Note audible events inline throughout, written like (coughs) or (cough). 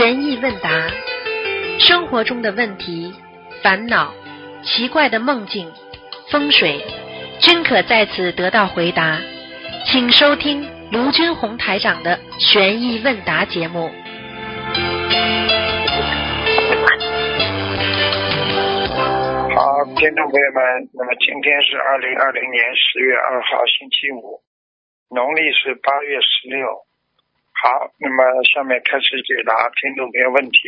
悬疑问答，生活中的问题、烦恼、奇怪的梦境、风水，均可在此得到回答。请收听卢军红台长的悬疑问答节目。好，听众朋友们，那么今天是二零二零年十月二号，星期五，农历是八月十六。好，那么下面开始解答听众朋友问题。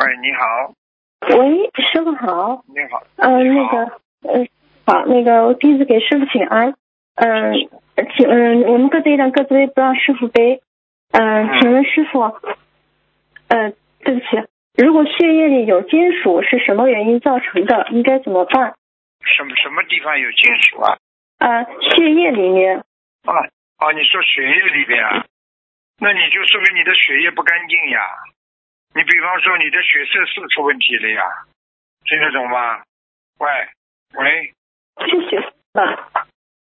喂，你好，喂，师傅好。你好，嗯、那个，呃，好，那个我弟子给师傅请安。嗯、请嗯、我们各自一张，各自背，不让师傅背。嗯、嗯请问师傅，呃，对不起，如果血液里有金属是什么原因造成的？应该怎么办？什么什么地方有金属啊？呃，血液里面，啊啊，你说血液里边啊，那你就说明你的血液不干净呀。你比方说你的血色素出问题了呀，听得懂吗？喂喂是血吧？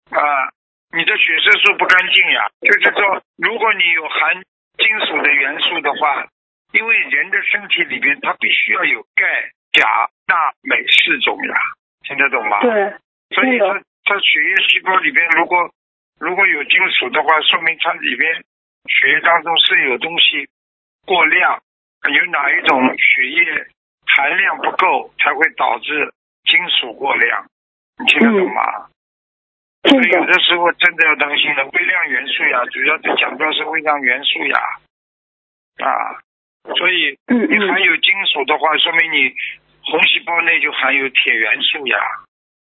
啊，你的血色素不干净呀，就是说，如果你有含金属的元素的话，因为人的身体里边它必须要有钙、钾、钠、镁四种呀，听得懂吗？对，所以那个它它血液细胞里边如果如果有金属的话，说明它里边血液当中是有东西过量，有哪一种血液含量不够，才会导致金属过量，你听得懂吗？听所以有，的时候真的要当心了，微量元素呀，主要是强调是微量元素呀，啊，所以嗯你含嗯，有金属的话，说明你红细胞内就含有铁元素呀，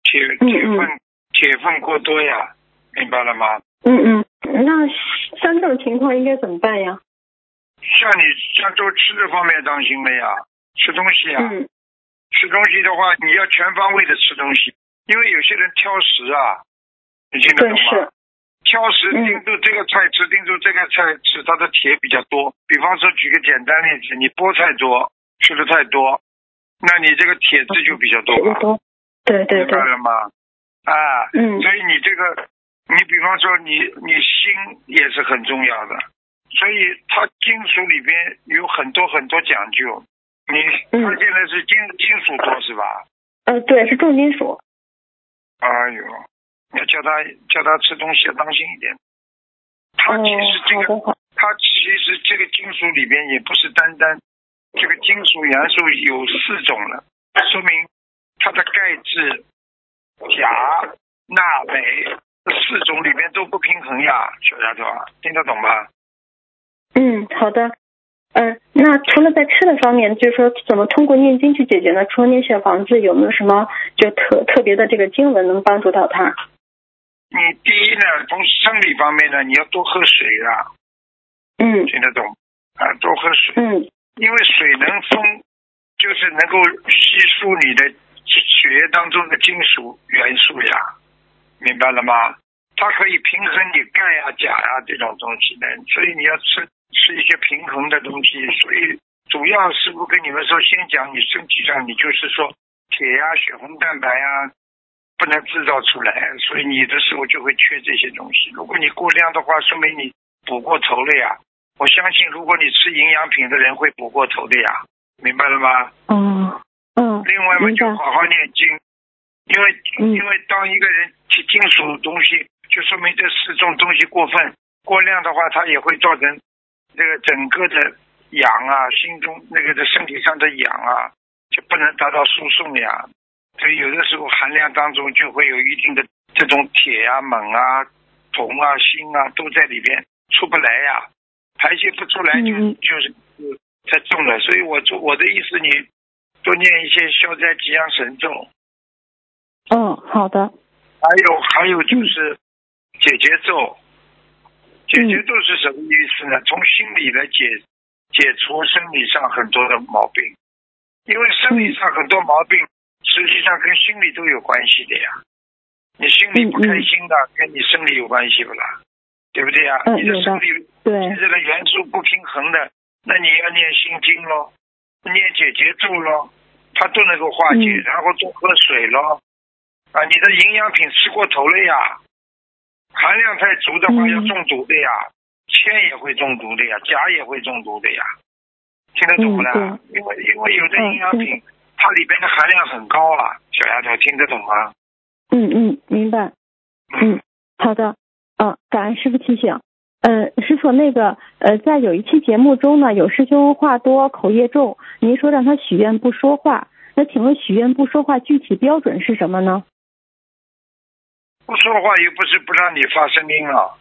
铁嗯。铁分铁分过多呀，明白了吗？嗯嗯，那像这种情况应该怎么办呀？像你像做吃的方面当心了呀，吃东西啊，嗯吃东西的话你要全方位的吃东西，因为有些人挑食啊，你听得懂吗？挑食嗯盯住这个菜吃，盯住这个菜吃，它的铁比较多。比方说，举个简单例子，你菠菜多，吃的太多，那你这个铁质就比较多嘛，血多，对对对明白，了吗？啊，嗯所以你这个，你比方说你你锌也是很重要的，所以它金属里边有很多很多讲究。你嗯他现在是金金属多是吧？呃，对，是重金属。哎呦，要叫他叫他吃东西要当心一点。它哦其实这个好的好，它其实这个金属里边也不是单单这个金属元素有四种了，说明它的钙质、钾、钠、镁这四种里面都不平衡呀，小丫头啊，听得懂吗？嗯，好的。嗯、那除了在吃的方面，就是说怎么通过念经去解决呢？除了念小房子，有没有什么就特特别的这个经文能帮助到他？你第一呢，从生理方面呢，你要多喝水啊，嗯听得懂啊？多喝水。嗯因为水能封，就是能够吸收你的血液当中的金属元素呀，明白了吗？它可以平衡你钙呀、钾呀这种东西的，所以你要吃吃一些平衡的东西。所以主要师傅跟你们说，先讲你身体上，你就是说铁呀、血红蛋白呀不能制造出来，所以你的时候就会缺这些东西。如果你过量的话，说明你补过头了呀。我相信，如果你吃营养品的人会补过头的呀，明白了吗？嗯嗯，另外嘛，就好好念经，因为、嗯因为当一个人吃金属东西，就说明这四种东西过分过量的话，它也会造成这个整个的氧啊，心中那个的身体上的氧啊，就不能达到输送呀。所以有的时候含量当中就会有一定的这种铁啊、锰啊、铜啊、锌啊都在里边出不来呀，排泄不出来就、嗯就是太重了。所以我做我的意思，你多念一些消灾吉祥神咒，嗯，好的，还有还有就是解结咒。解结咒是什么意思呢？从心理来解解除生理上很多的毛病，因为生理上很多毛病实际上跟心理都有关系的呀。你心里不开心的，跟你生理有关系不啦？对不对呀？嗯你的生理对，现在的元素不平衡的，那你要念心经咯，念解结咒咯，它都能够化解，嗯然后多喝水咯。啊，你的营养品吃过头了呀，含量太足的话嗯要中毒的呀。其铅也会中毒的呀，钾也会中毒的呀，听得懂不啦？嗯因为因为有的营养嗯品，它里边的含量很高啊，小丫头听得懂吗？嗯嗯，明白。嗯，好的。嗯，感恩师傅提醒。呃，师傅，那个呃，在有一期节目中呢，有师兄话多口业重，您说让他许愿不说话，那请问许愿不说话具体标准是什么呢？不说话又不是不让你发声音了，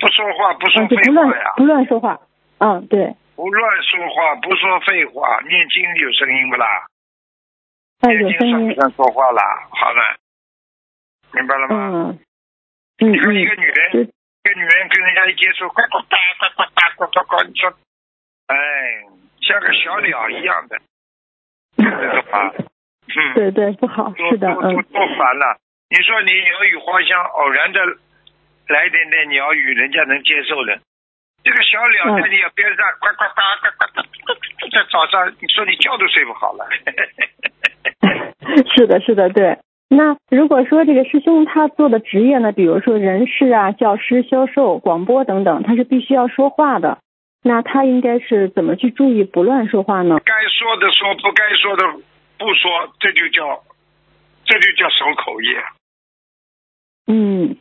不说话不说废话呀、不，乱说话，嗯，对，不乱说话，不说废话，念经有声音不啦？念经算不算说话啦？好的，明白了吗？嗯，你说一个女人，一个女人跟人家一接触，呱呱哒呱呱哒呱呱呱，你说，哎，像个小鸟一样的，这个话，嗯，对对，不好，是的，嗯，不烦了。你说你鸟语花香，偶然的来点点鸟语，人家能接受的。这个小鸟在你耳边上呱呱呱呱呱呱，在早上你说你觉都睡不好了。(laughs) 是的，是的，对。那如果说这个师兄他做的职业呢，比如说人事啊、教师、销售、广播等等，他是必须要说话的，那他应该是怎么去注意不乱说话呢？该说的说，不该说的不说，这就叫这就叫守口业，嗯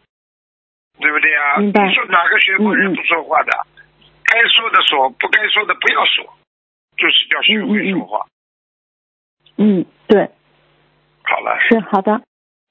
对不对啊？明白你说哪个学佛人不说话的？该说的说，不该说的不要说，就是叫学会说话。嗯，对，好了，是好的，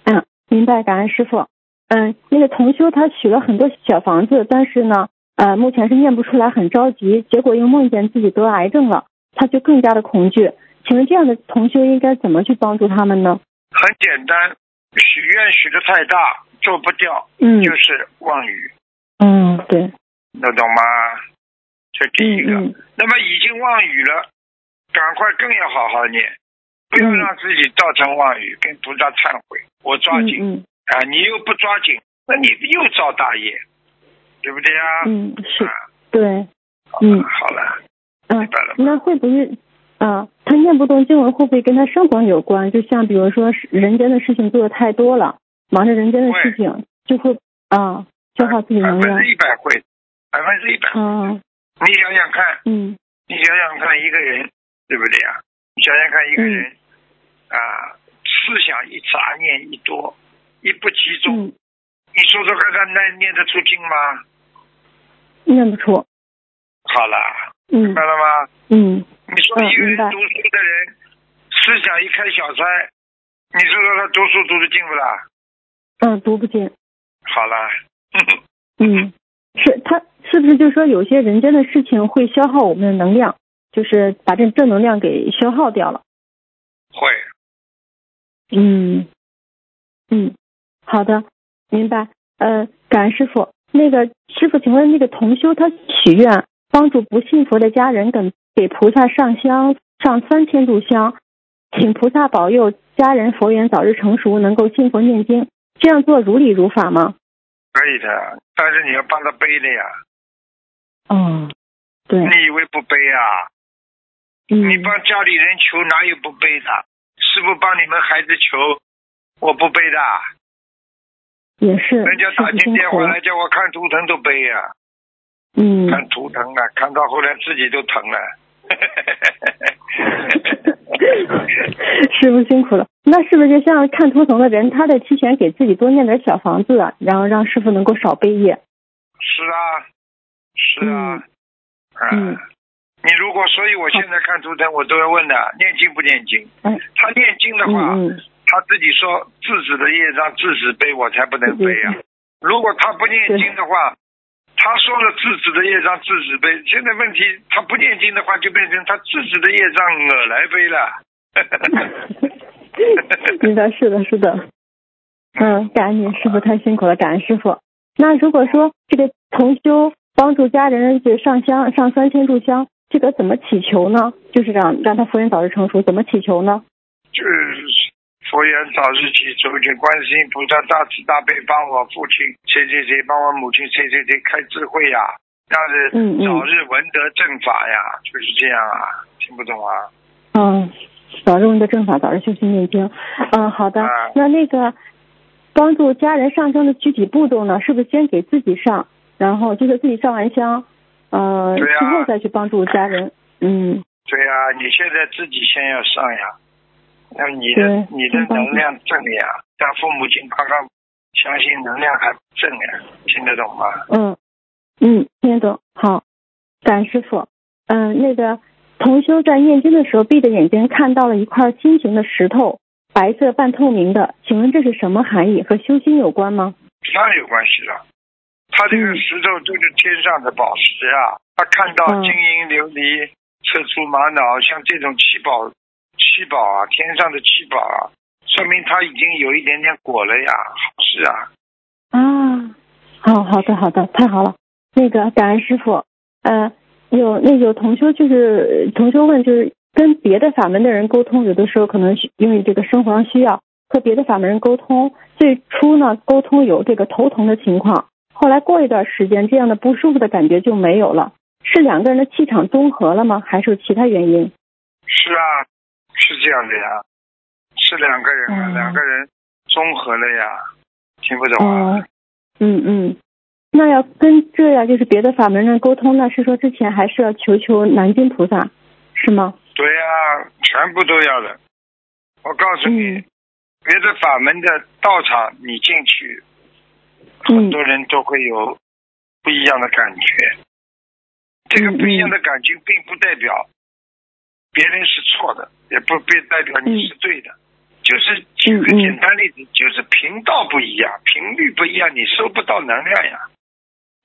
嗯，明白，感恩师傅。嗯，那个同修他许了很多小房子，但是呢，呃，目前是念不出来，很着急，结果又梦见自己得癌症了，他就更加的恐惧。请问这样的同修应该怎么去帮助他们呢？很简单，许愿许的太大，做不掉，嗯就是妄语，嗯，对，能懂吗？这第一个。那么已经妄语了，赶快更要好好念，不要嗯让自己造成妄语，跟菩萨忏悔。我抓紧、嗯啊，你又不抓紧，那你又造大业，对不对啊？嗯，嗯是啊，对，嗯好了，嗯明白了，那会不会啊？他念不动经文会不会跟他生活有关？就像比如说人间的事情做的太多了，忙着人间的事情，就会啊消耗自己能量百分之。一百会，百分之一百。啊，你想想看，嗯你想想看，一个人对不对呀、你想想看，一个嗯人、啊，思想一杂念一多，一不集中，嗯，你说说看看，那念得出经吗？念不出。好了，嗯明白了吗？嗯你说一个读书的人，思想一开小差，你说说他读书读得进不啦？嗯，读不进。好了，(laughs) 嗯，是他是不是就说有些人间的事情会消耗我们的能量，就是把这正能量给消耗掉了。会，嗯，嗯，好的，明白。呃，感恩师傅。那个师傅，请问那个同修他许愿帮助不信佛的家人给给菩萨上香上三千炷香，请菩萨保佑家人佛缘早日成熟，能够信佛念经，这样做如理如法吗？可以的，但是你要帮他背的呀，哦，对，你以为不背啊？嗯，你帮家里人求哪有不背的？师傅帮你们孩子求，我不背的。也是，人家打进电话来。叫我看图腾都背呀、嗯，看图腾啊，看到后来自己都疼了。(laughs) (laughs) 师傅辛苦了。那是不是就像看图腾的人，他得提前给自己多念点小房子，啊然后让师傅能够少背业？是啊，是啊，嗯啊你如果，所以我现在看图腾，我都要问的，念经不念经？嗯他念经的话，他自己说自己的业障自己背，我才不能背啊。如果他不念经的话，他说了自己的业障自己背。现在问题，他不念经的话，就变成他自己的业障我来背了。(laughs) 明白，是的，是的。嗯，感恩您师傅太辛苦了，感恩师傅。那如果说这个同修帮助家人就上香上三千炷香，这个怎么祈求呢？就是让让他佛缘早日成熟，怎么祈求呢？就是佛缘早日起求，请观世音菩萨大慈大悲帮我父亲谁谁谁，帮我母亲谁谁谁开智慧呀，让人嗯嗯早日闻得正法呀，就是这样啊，听不懂啊？嗯，早日闻得正法，早日修心念经。嗯，好的。啊那那个帮助家人上香的具体步骤呢？是不是先给自己上，然然后就是自己上完香，呃，对呀之后再去帮助家人。嗯，对呀、你现在自己先要上呀，那你的你的能量正呀，但父母亲刚刚相信能量还正呀，听得懂吗？嗯嗯，听得懂。好，感恩师傅。嗯、那个同修在念经的时候闭着眼睛看到了一块心形的石头，白色半透明的，请问这是什么含义？和修心有关吗？当然有关系了。他这个嗯石头就是天上的宝石啊，他看到嗯金银琉璃、赤珠玛瑙，像这种七宝、七宝啊，天上的七宝啊，说明他已经有一点点果了呀，好事啊。啊，好好的好的，太好了。那个感恩师傅，呃，有那有同修就是同修问，就是跟别的法门的人沟通，有的时候可能因为这个生活上需要和别的法门人沟通，最初呢沟通有这个头疼的情况，后来过一段时间，这样的不舒服的感觉就没有了，是两个人的气场综合了吗？还是有其他原因？是啊，是这样的呀，是两个人啊，嗯两个人综合了呀，听不懂啊？哦，嗯嗯，那要跟这样就是别的法门人沟通，那是说之前还是要求求南京菩萨，是吗？对呀、全部都要的。我告诉你，嗯别的法门的道场，你进去，嗯很多人都会有不一样的感觉。这个嗯不一样的感觉，并不代表别人是错的，也不并代表你是对的。就是举个简单例子，就是频道不一样，频率不一样，你收不到能量呀。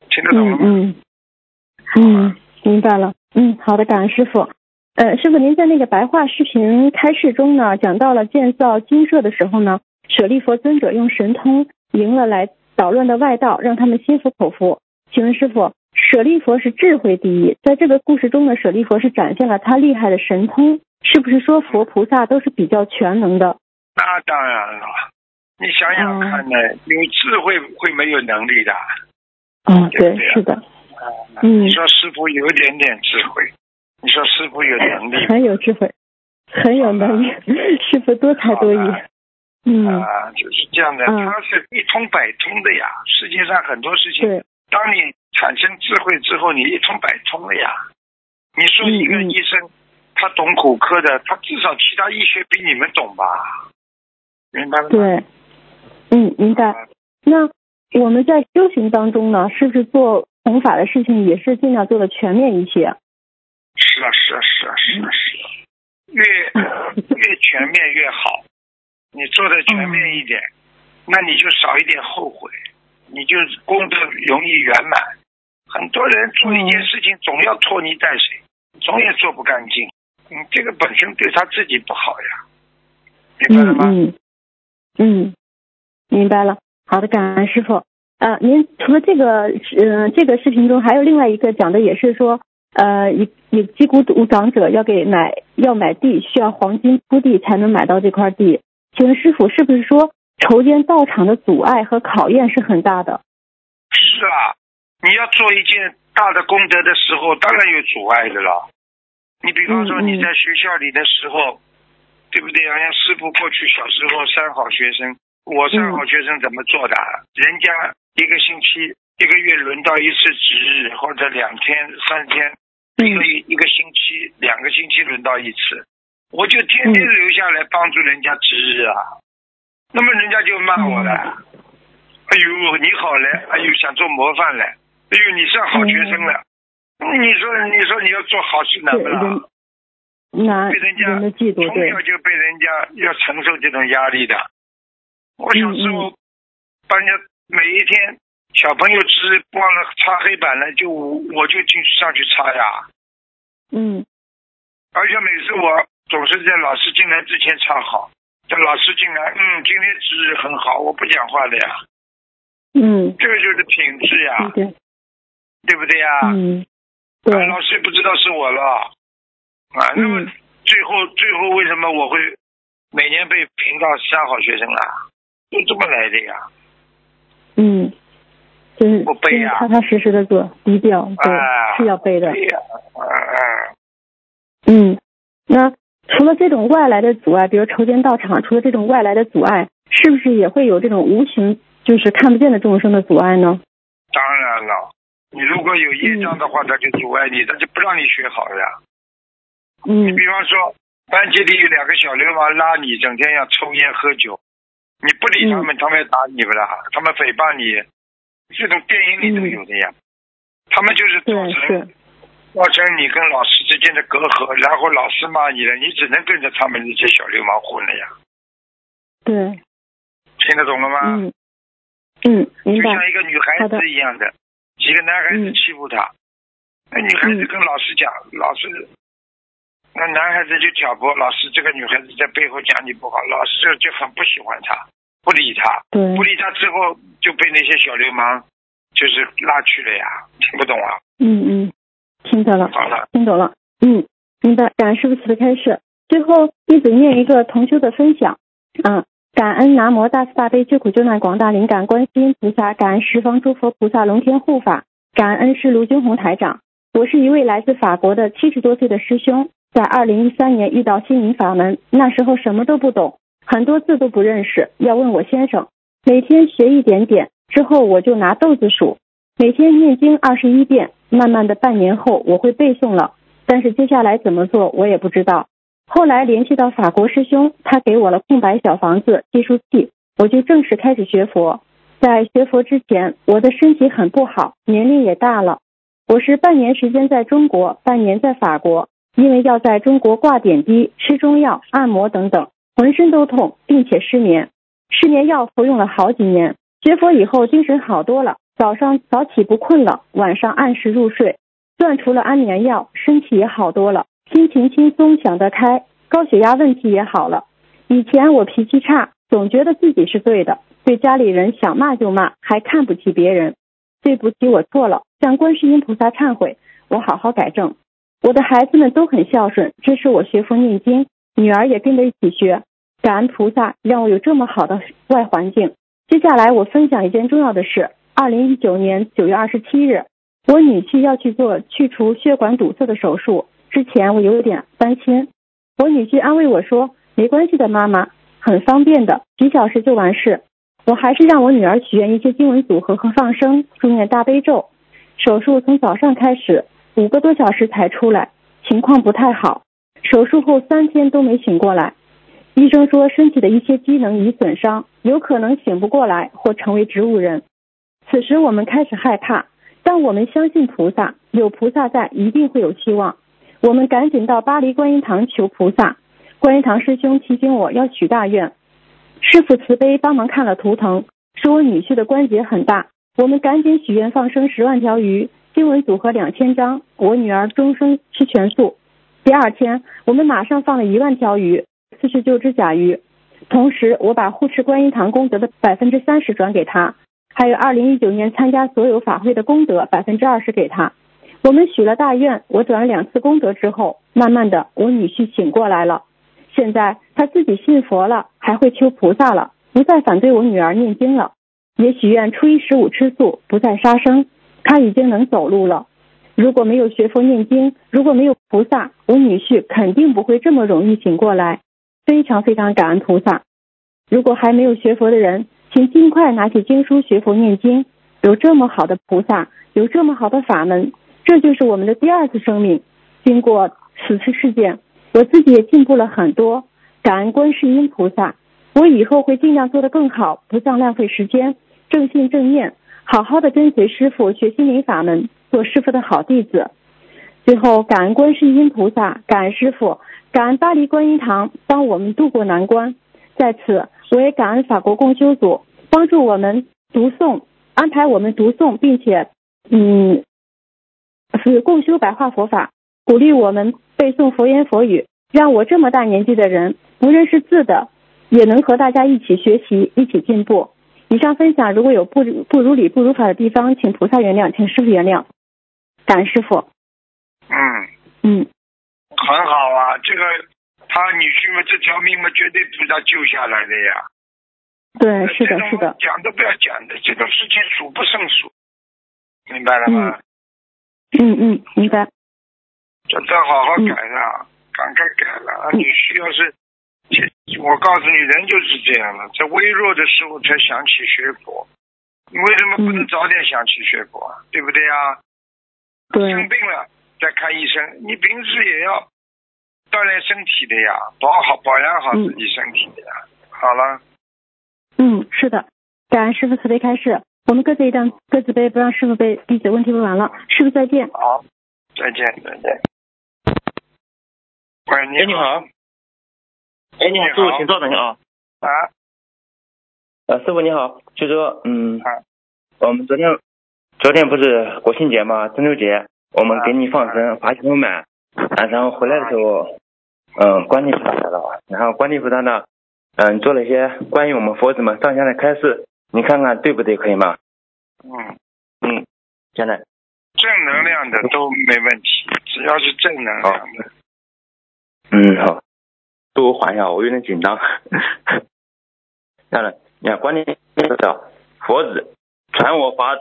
听得懂了嗯吗？嗯嗯，明白了。嗯，好的，感恩师傅。呃，师傅，您在那个白话视频开示中呢，讲到了建造精舍的时候呢，舍利佛尊者用神通赢了来捣乱的外道，让他们心服口服。请问师傅，舍利佛是智慧第一，在这个故事中呢，舍利佛是展现了他厉害的神通，是不是说佛菩萨都是比较全能的？那当然了，你想想看呢，有智慧会没有能力的？嗯，对是的，嗯。你说师傅有一点点智慧，你说师傅有能力很有智慧，很有能力，(laughs) 师傅多才多艺。嗯，啊，就是这样的，嗯。他是一通百通的呀。世界上很多事情，对，当你产生智慧之后，你一通百通了呀。你说一个医生，他懂骨科的，他至少其他医学比你们懂吧？明白了吗？对，嗯，明白。啊那我们在修行当中呢，是不是做弘法的事情也是尽量做的全面一些？是啊，是啊，是啊，是啊，是啊，越越全面越好。你做的全面一点，那你就少一点后悔，你就功德容易圆满。很多人做一件事情总要拖泥带水，总也做不干净，嗯，这个本身对他自己不好呀，明白了吗？嗯嗯嗯，明白了。好的，感恩师傅。呃，您除了这个，呃，这个视频中还有另外一个讲的也是说，呃，一一击鼓舞长者要给买要买地，需要黄金铺地才能买到这块地。请问师傅，是不是说筹建道场的阻碍和考验是很大的？是啊，你要做一件大的功德的时候，当然有阻碍的了。你比方说你在学校里的时候，对不对好？像师傅过去小时候三好学生，我三好学生怎么做的？人家一个星期、一个月轮到一次值日，或者两天、三天，一个一个星期、两个星期轮到一次，我就天天嗯留下来帮助人家值日啊。那么人家就骂我了。哎呦，你好嘞！哎呦，想做模范嘞！哎呦，你算好学生了。你说，你说你要做好事难对不难？难被人家人嫉妒，从小就被人家要承受这种压力的。我小时候嗯帮人家每一天小朋友吃忘了擦黑板了，就我就进去上去擦呀。嗯而且每次我总是在老师进来之前擦好，等老师进来，嗯，今天值日很好，我不讲话的呀。嗯，这个就是品质呀，对对，对不对呀？嗯对啊，老师不知道是我了啊。那么嗯最后最后为什么我会每年被评到三好学生啊？就这么来的呀。嗯，就是踏踏实实的做，低调，对，啊是要背的。嗯，那除了这种外来的阻碍，比如筹建道场，除了这种外来的阻碍，是不是也会有这种无形，就是看不见的众生的阻碍呢？当然了，你如果有业障的话，他就阻碍你，他就不让你学好了呀。嗯比方说，班级里有两个小流氓拉你，整天要抽烟喝酒，你不理他们，他们要打你不啦？他们诽谤你，这种电影里都有的呀。他们就是造成，造成你跟老师之间的隔阂，然后老师骂你了，你只能跟着他们那些小流氓混了呀。对，听得懂了吗？嗯嗯，明白，就像一个女孩子一样的，几个男孩子嗯欺负她，那女孩子嗯跟老师讲，老师，那男孩子就挑拨老师，这个女孩子在背后讲你不好，老师就很不喜欢她，不理她，不，理她之后就被那些小流氓就是拉去了呀，听不懂啊？嗯嗯，听懂了。好了，听懂了，嗯，明白。感恩师傅慈悲开示。最后，弟子念一个同修的分享。嗯，感恩南无大慈大悲救苦救难广大灵感观世音菩萨，感恩十方诸佛菩萨龙天护法，感恩师卢军红台长。我是一位来自法国的七十多岁的师兄，在二零一三年遇到心灵法门，那时候什么都不懂，很多字都不认识，要问我先生。每天学一点点，之后我就拿豆子数，每天念经二十一遍，慢慢的半年后我会背诵了，但是接下来怎么做我也不知道。后来联系到法国师兄，他给我了空白小房子、计数器，我就正式开始学佛。在学佛之前，我的身体很不好，年龄也大了。我是半年时间在中国，半年在法国，因为要在中国挂点滴、吃中药、按摩等等，浑身都痛，并且失眠。失眠药服用了好几年，学佛以后精神好多了，早上早起不困了，晚上按时入睡。断除了安眠药，身体也好多了，心情轻松，想得开，高血压问题也好了。以前我脾气差，总觉得自己是对的，对家里人想骂就骂，还看不起别人。对不起，我错了，向观世音菩萨忏悔，我好好改正。我的孩子们都很孝顺，支持我学佛念经，女儿也跟着一起学。感恩菩萨让我有这么好的外环境。接下来我分享一件重要的事：二零一九年九月二十七日，我女婿要去做去除血管堵塞的手术，之前我有点担心。我女婿安慰我说：“没关系的，妈妈，很方便的，几小时就完事。”我还是让我女儿许愿一些经文组合和放生，诵念大悲咒。手术从早上开始，五个多小时才出来，情况不太好。手术后三天都没醒过来，医生说身体的一些机能已损伤，有可能醒不过来或成为植物人。此时我们开始害怕，但我们相信菩萨，有菩萨在，一定会有希望。我们赶紧到巴黎观音堂求菩萨。观音堂师兄提醒我要许大愿，师傅慈悲帮忙看了图腾，说我女婿的关节很大。我们赶紧许愿放生十万条鱼，经文组合两千张，我女儿终生吃全素。第二天，我们马上放了一万条鱼，四十九只甲鱼。同时，我把护持观音堂功德的百分之三十转给他，还有二零一九年参加所有法会的功德百分之二十给他。我们许了大愿，我转了两次功德之后，慢慢的，我女婿醒过来了。现在他自己信佛了，还会求菩萨了，不再反对我女儿念经了，也许愿初一十五吃素，不再杀生。他已经能走路了。如果没有学佛念经，如果没有菩萨，我女婿肯定不会这么容易醒过来。非常非常感恩菩萨。如果还没有学佛的人，请尽快拿起经书学佛念经。有这么好的菩萨，有这么好的法门，这就是我们的第二次生命。经过此次事件，我自己也进步了很多。感恩观世音菩萨，我以后会尽量做得更好，不再浪费时间，正信正念，好好的跟随师傅学心灵法门，做师傅的好弟子。最后，感恩观世音菩萨，感恩师傅，感恩巴黎观音堂帮我们渡过难关。在此，我也感恩法国共修组帮助我们读诵，安排我们读诵，并且，嗯，是共修白话佛法，鼓励我们背诵佛言佛语，让我这么大年纪的人不认识字的，也能和大家一起学习，一起进步。以上分享如果有不不如理不如法的地方，请菩萨原谅，请师傅原谅。感恩师傅。嗯，嗯很好啊，这个他女婿们这条命嘛，绝对菩萨救下来的呀。对，是的，是的，讲都不要讲的，这种事情数不胜数，明白了吗？嗯嗯嗯，明白。叫他好好改了，赶快改了。你需要是，我告诉你，人就是这样的，在微弱的时候才想起学佛，你为什么不能嗯早点想起学佛啊？对不对呀？对生病了再看医生，你平时也要锻炼身体的呀，保好保养好自己身体的呀。好了，嗯，是的，感恩师傅慈悲开示。我们各自一张，各自背，不让师傅背。弟子问题问完了，师傅再见。好，再见再见。喂，哎，你好。哎，你好，师傅，请稍等一下啊。啊，呃，师傅你好，就说，嗯啊，我们昨天昨天不是国庆节嘛，中秋节，我们啊给你放生法喜充满，啊，然后回来的时候，嗯，观地菩萨来了，然后观地菩萨呢，嗯，做了一些关于我们佛子们上香的开示，你看看对不对，可以吗？嗯，嗯，现在，正能量的都没问题，只要是正能量的。嗯，好，给我缓一下，我有点紧张。(laughs) 当然，你看观念菩萨，佛子传我法，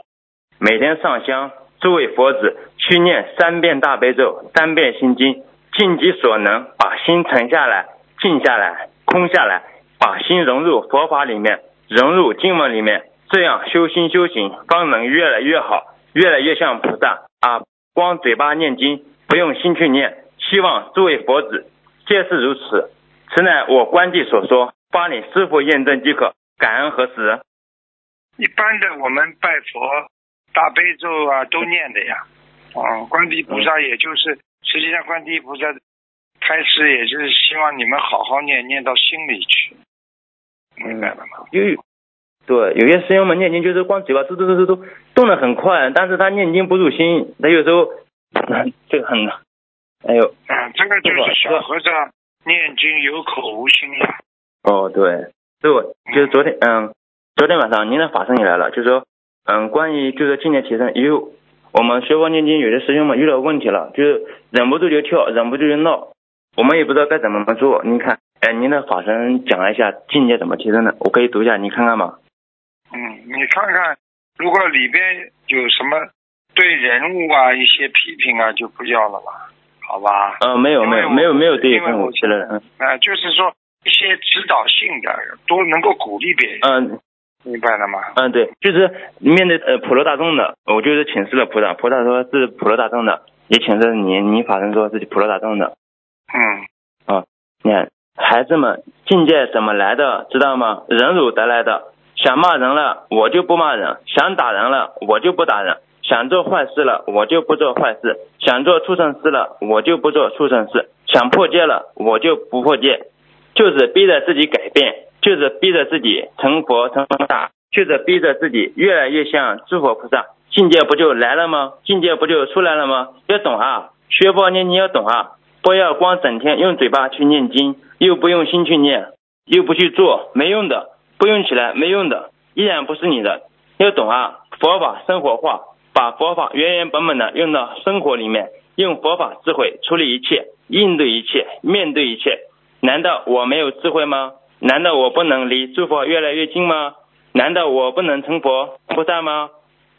每天上香，诸位佛子去念三遍大悲咒，三遍心经，尽己所能把心沉下来，静下来，空下来，把心融入佛法里面，融入经文里面，这样修心修行方能越来越好，越来越像菩萨啊！光嘴巴念经，不用心去念。希望诸位佛子皆是如此。此乃我观地所说，发你师傅验证即可。感恩何时？一般的我们拜佛、大悲咒啊都念的呀。哦，观地菩萨也就是，实际上观地菩萨开始也就是希望你们好好念，念到心里去，明白了吗？有对有些师兄们念经就是光嘴巴嘟嘟嘟嘟嘟动得很快，但是他念经不入心，他有时候这个很，哎呦，啊，这个就是小和尚念经有口无心呀。哦对，对，就是昨天嗯，昨天晚上您的法身也来了，就说嗯，关于就是境界提升，有我们学佛念经，有些师兄们遇到问题了，就是忍不住就跳，忍不住就闹，我们也不知道该怎么做。您看，哎，您的法身讲了一下境界怎么提升的，我可以读一下，你看看吗？嗯，你看看，如果里边有什么对人物啊一些批评啊，就不要了吧，好吧？呃，没有没有没有没有对跟我提了，嗯啊、就是说一些指导性的，都能够鼓励别人，嗯明白了吗？嗯，对，就是面对呃普罗大众的，我就是请示了菩萨，菩萨说是普罗大众的，也请示您，您法身说是普罗大众的。嗯，你看，孩子们境界怎么来的，知道吗？忍辱得来的。想骂人了，我就不骂人；想打人了，我就不打人；想做坏事了，我就不做坏事；想做畜生事了，我就不做畜生事；想破戒了，我就不破戒。就是逼着自己改变，就是逼着自己成佛成大，就是逼着自己越来越像诸佛菩萨，境界不就来了吗？境界不就出来了吗？要懂啊，学佛念经要懂啊，不要光整天用嘴巴去念经，又不用心去念，又不去做，没用的，不用起来没用的，依然不是你的。要懂啊，佛法生活化，把佛法原原本本的用到生活里面，用佛法智慧处理一切，应对一切，面对一切。难道我没有智慧吗？难道我不能离诸佛越来越近吗？难道我不能成佛菩萨吗？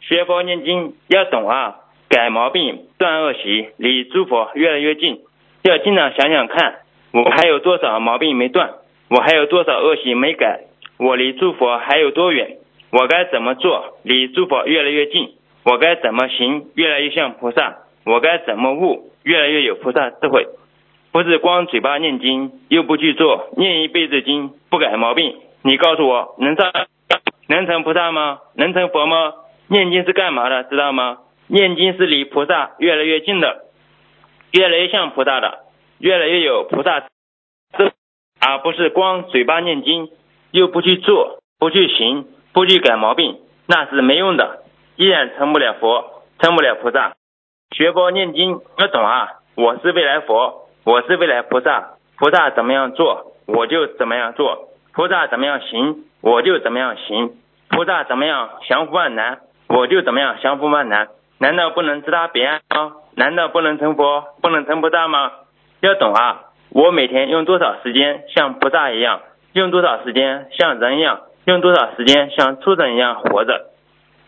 学佛念经要懂啊，改毛病，断恶习，离诸佛越来越近。要经常想想看，我还有多少毛病没断？我还有多少恶习没改？我离诸佛还有多远？我该怎么做，离诸佛越来越近？我该怎么行，越来越像菩萨？我该怎么悟，越来越有菩萨智慧？不是光嘴巴念经，又不去做，念一辈子经不改毛病。你告诉我，能上能成菩萨吗？能成佛吗？念经是干嘛的？知道吗？念经是离菩萨越来越近的，越来越像菩萨的，越来越有菩萨智，而不是光嘴巴念经，又不去做，不去行，不去改毛病，那是没用的，依然成不了佛，成不了菩萨。学佛念经要懂啊，我是未来佛，我是未来菩萨，菩萨怎么样做，我就怎么样做；菩萨怎么样行，我就怎么样行；菩萨怎么样降伏万难，我就怎么样降伏万难。难道不能知他彼岸吗？难道不能成佛，不能成菩萨吗？要懂啊！我每天用多少时间像菩萨一样，用多少时间像人一样，用多少时间像畜生一样活着？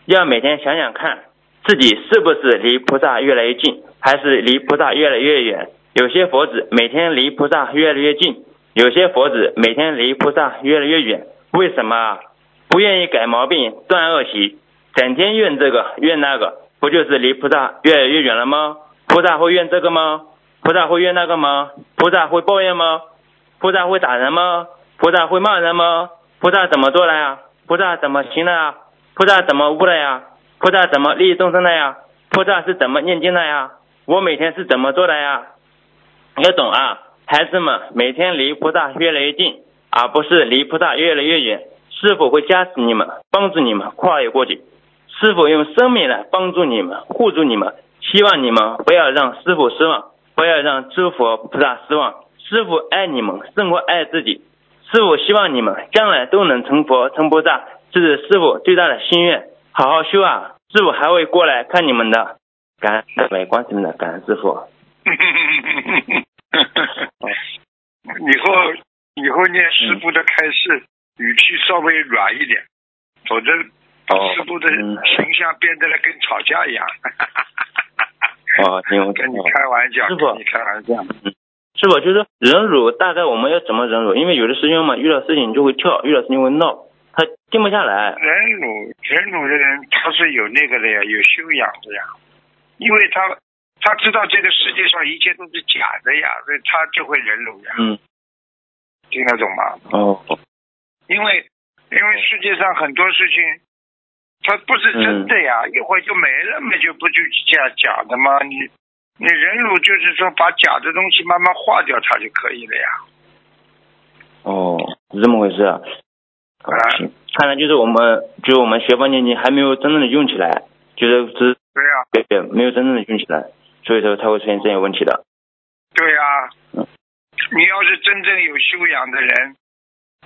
要每天想想看，自己是不是离菩萨越来越近，还是离菩萨越来越远？有些佛子每天离菩萨越来越近，有些佛子每天离菩萨越来越远。为什么啊？不愿意改毛病，断恶习，整天怨这个怨那个，不就是离菩萨越来越远了吗？菩萨会怨这个吗？菩萨会怨那个吗？菩萨会抱怨吗？菩萨会打人吗？菩萨会骂人吗？菩萨怎么做的呀？菩萨怎么行的呀？菩萨怎么悟的呀？菩萨怎么利益众生的呀？菩萨是怎么念经的呀？我每天是怎么做的呀？要懂啊，孩子们，每天离菩萨越来越近，而不是离菩萨越来越远。师傅会加持你们，帮助你们跨越过去。师傅用生命来帮助你们，护住你们。希望你们不要让师傅失望，不要让诸佛菩萨失望。师傅爱你们，胜过爱自己。师傅希望你们将来都能成佛成菩萨，这是师傅最大的心愿。好好修啊！师傅还会过来看你们的。感恩各位关系的，感恩师傅。(laughs) 以后以后念师傅的开示，语气稍微软一点，否则把师傅的形象变得了跟吵架一样。哦，行，跟你开玩笑，师傅，跟你开玩笑。嗯师傅就是忍辱，大概我们要怎么忍辱？因为有的师兄嘛，遇到事情就会跳，遇到事情会闹，他静不下来。忍辱，忍辱的人他是有那个的呀，有修养的呀，因为他他知道这个世界上一切都是假的呀，所以他就会忍辱呀。嗯，听得懂吗？哦，因为因为世界上很多事情，它不是真的呀，一会儿就没了嘛，就不就这样假的吗？你你忍辱就是说把假的东西慢慢化掉，它就可以了呀。哦，是这么回事啊。啊，看来就是我们，就是我们学佛念经还没有真正的用起来，就是只对呀、对对，没有真正的用起来，所以说才会出现这些问题的。对呀、嗯你要是真正有修养的人，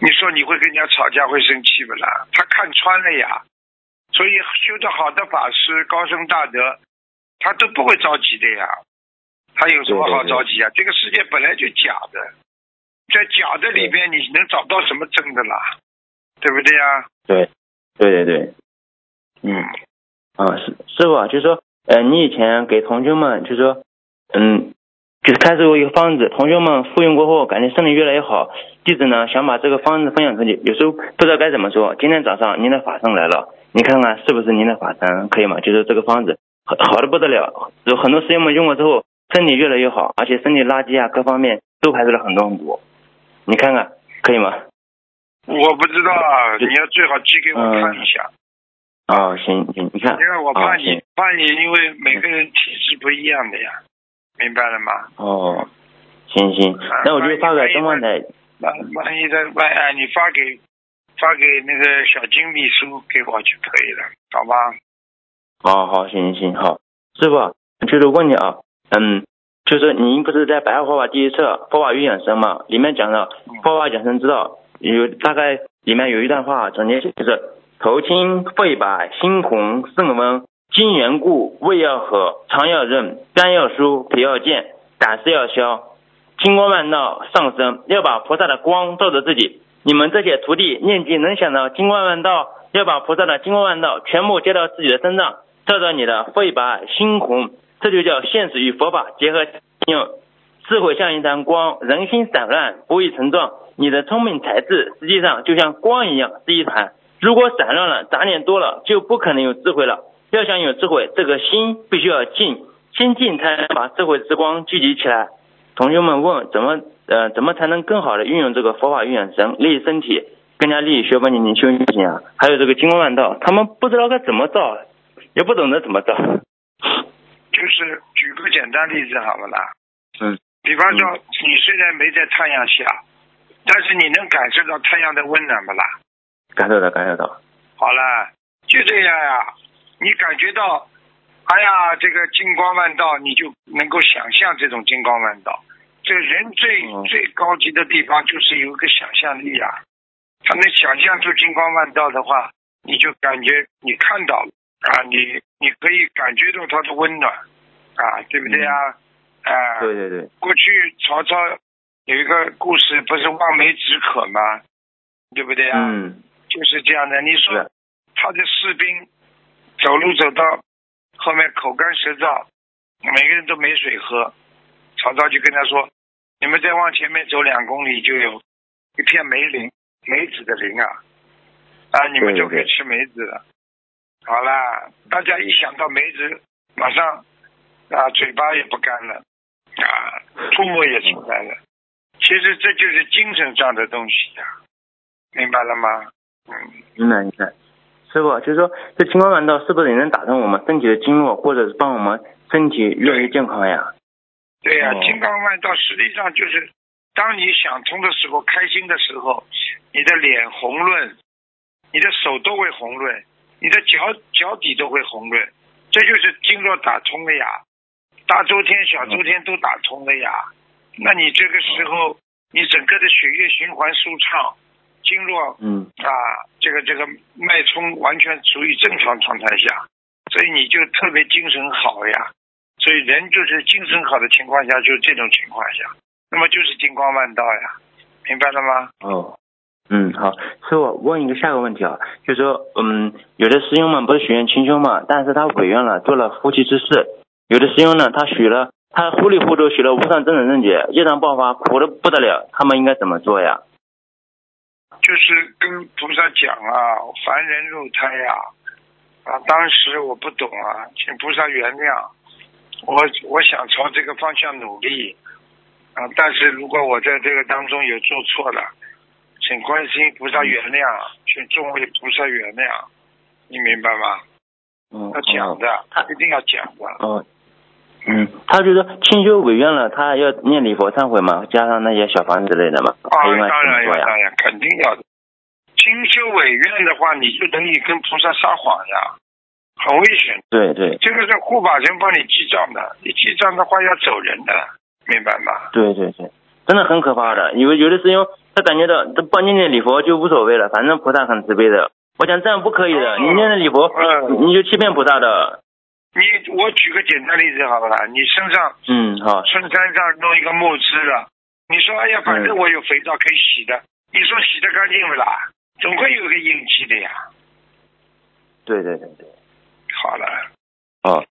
你说你会跟人家吵架会生气不啦？他看穿了呀，所以修得好的法师、高僧大德，他都不会着急的呀。他有什么好着急啊？这个世界本来就假的，在假的里边，你能找到什么真的啦？对不对呀？对，对对对，嗯，啊，师师傅啊，就说，呃，你以前给同学们，就说，嗯，就是开始过一个方子，同学们服用过后，感觉身体越来越好。弟子呢，想把这个方子分享出去，有时候不知道该怎么说。今天早上您的法身来了，你看看是不是您的法身，可以吗？就是这个方子好好的不得了，有很多师兄们用过之后，身体越来越好，而且身体垃圾啊各方面都排出了很多很多。你看看可以吗？我不知道啊，你要最好寄给我嗯看一下，哦，行行，你看，因为我怕啊你行，怕你，因为每个人体质不一样的呀，明白了吗？哦，行行，那我就发给东方台。万万一的万哎，你发给发给那个小金秘书给我就可以了，好吧？好好，行行好，师傅，就是问你啊，嗯，就是您不是在白话佛法第一册《佛法与养生》嘛？里面讲了嗯佛法养生之道，有大概里面有一段话总结就是头轻肺白心红肾温，筋圆固胃要和肠要润肝要疏脾要健胆识要消，金光万道上升，要把菩萨的光照着自己。你们这些徒弟念经能想到金光万道，要把菩萨的金光万道全部接到自己的身上，照着你的肺白心红，这就叫现实与佛法结合应用。智慧像一团光，人心散乱不易成状。你的聪明才智实际上就像光一样是一团，如果散乱了，杂念多了，就不可能有智慧了。要想有智慧，这个心必须要静，心静才能把智慧之光聚集起来。同学们问怎么呃怎么才能更好的运用这个佛法运养神，利益身体，更加利益学佛念经修行啊？还有这个金光万道，他们不知道该怎么造，也不懂得怎么造。就是举个简单例子好不啦，嗯，比方说你虽然没在太阳下，但是你能感受到太阳的温暖不啦？感受到，感受到。好了，就这样呀。你感觉到，哎呀，这个金光万道，你就能够想象这种金光万道。这人最、嗯最高级的地方就是有一个想象力啊，他能想象出金光万道的话，你就感觉你看到了啊，你你可以感觉到它的温暖啊，对不对啊？啊，对对对，过去曹操有一个故事，不是望梅止渴吗？对不对啊？嗯，就是这样的。你说他的士兵走路走到后面口干舌燥，每个人都没水喝，曹操就跟他说：“你们再往前面走两公里，就有一片梅林，梅子的林啊，啊，你们就可以吃梅子了。”好啦，大家一想到梅子，马上啊嘴巴也不干了，啊唾沫也出来了。其实这就是精神上的东西呀、明白了吗？嗯，明白明白。师傅，就是说这金光万道是不是也能打通我们身体的经络，或者是帮我们身体越来越健康呀？对呀、哦金刚万道实际上就是，当你想通的时候，开心的时候，你的脸红润，你的手都会红润，你的脚脚底都会红润，这就是经络打通了呀，大周天、小周天都打通了呀。那你这个时候，你整个的血液循环舒畅，经络嗯啊，这个这个脉冲完全处于正常状态下，所以你就特别精神好呀。所以人就是精神好的情况下，就是这种情况下，那么就是金光万道呀，明白了吗？哦。嗯，好，师傅，问一个下个问题啊，就是说，嗯，有的师兄们不是许愿清修嘛，但是他违愿了，做了夫妻之事；有的师兄呢，他许了，他糊里糊涂许了无上正等正解，业障爆发，苦的不得了，他们应该怎么做呀？就是跟菩萨讲啊，凡人肉胎呀、啊，当时我不懂啊，请菩萨原谅，我我想朝这个方向努力啊，但是如果我在这个当中有做错了，请观世音菩萨原谅，请众位菩萨原谅，你明白吗？嗯，要讲的，他一定要讲的。哦，嗯，他就说清修违愿了，他要念礼佛忏悔嘛，加上那些小房子之类的嘛，啊，当然要，怎么做呀？当然肯定要的。清修违愿的话，你就等于跟菩萨撒谎呀，很危险。对对这个是护法神帮你记账的，你记账的话要走人的，明白吗？对对对，真的很可怕的。有有的师兄他感觉到他帮念念礼佛就无所谓了，反正菩萨很慈悲的。我讲这样不可以的，哦你念念礼佛，嗯你就欺骗菩萨的。你我举个简单例子好不啦？你身上嗯，好，衬衫上弄一个墨汁了，你说哎呀，反正嗯我有肥皂可以洗的，你说洗得干净不啦？总会有个印记的呀。对对对对，好了，哦，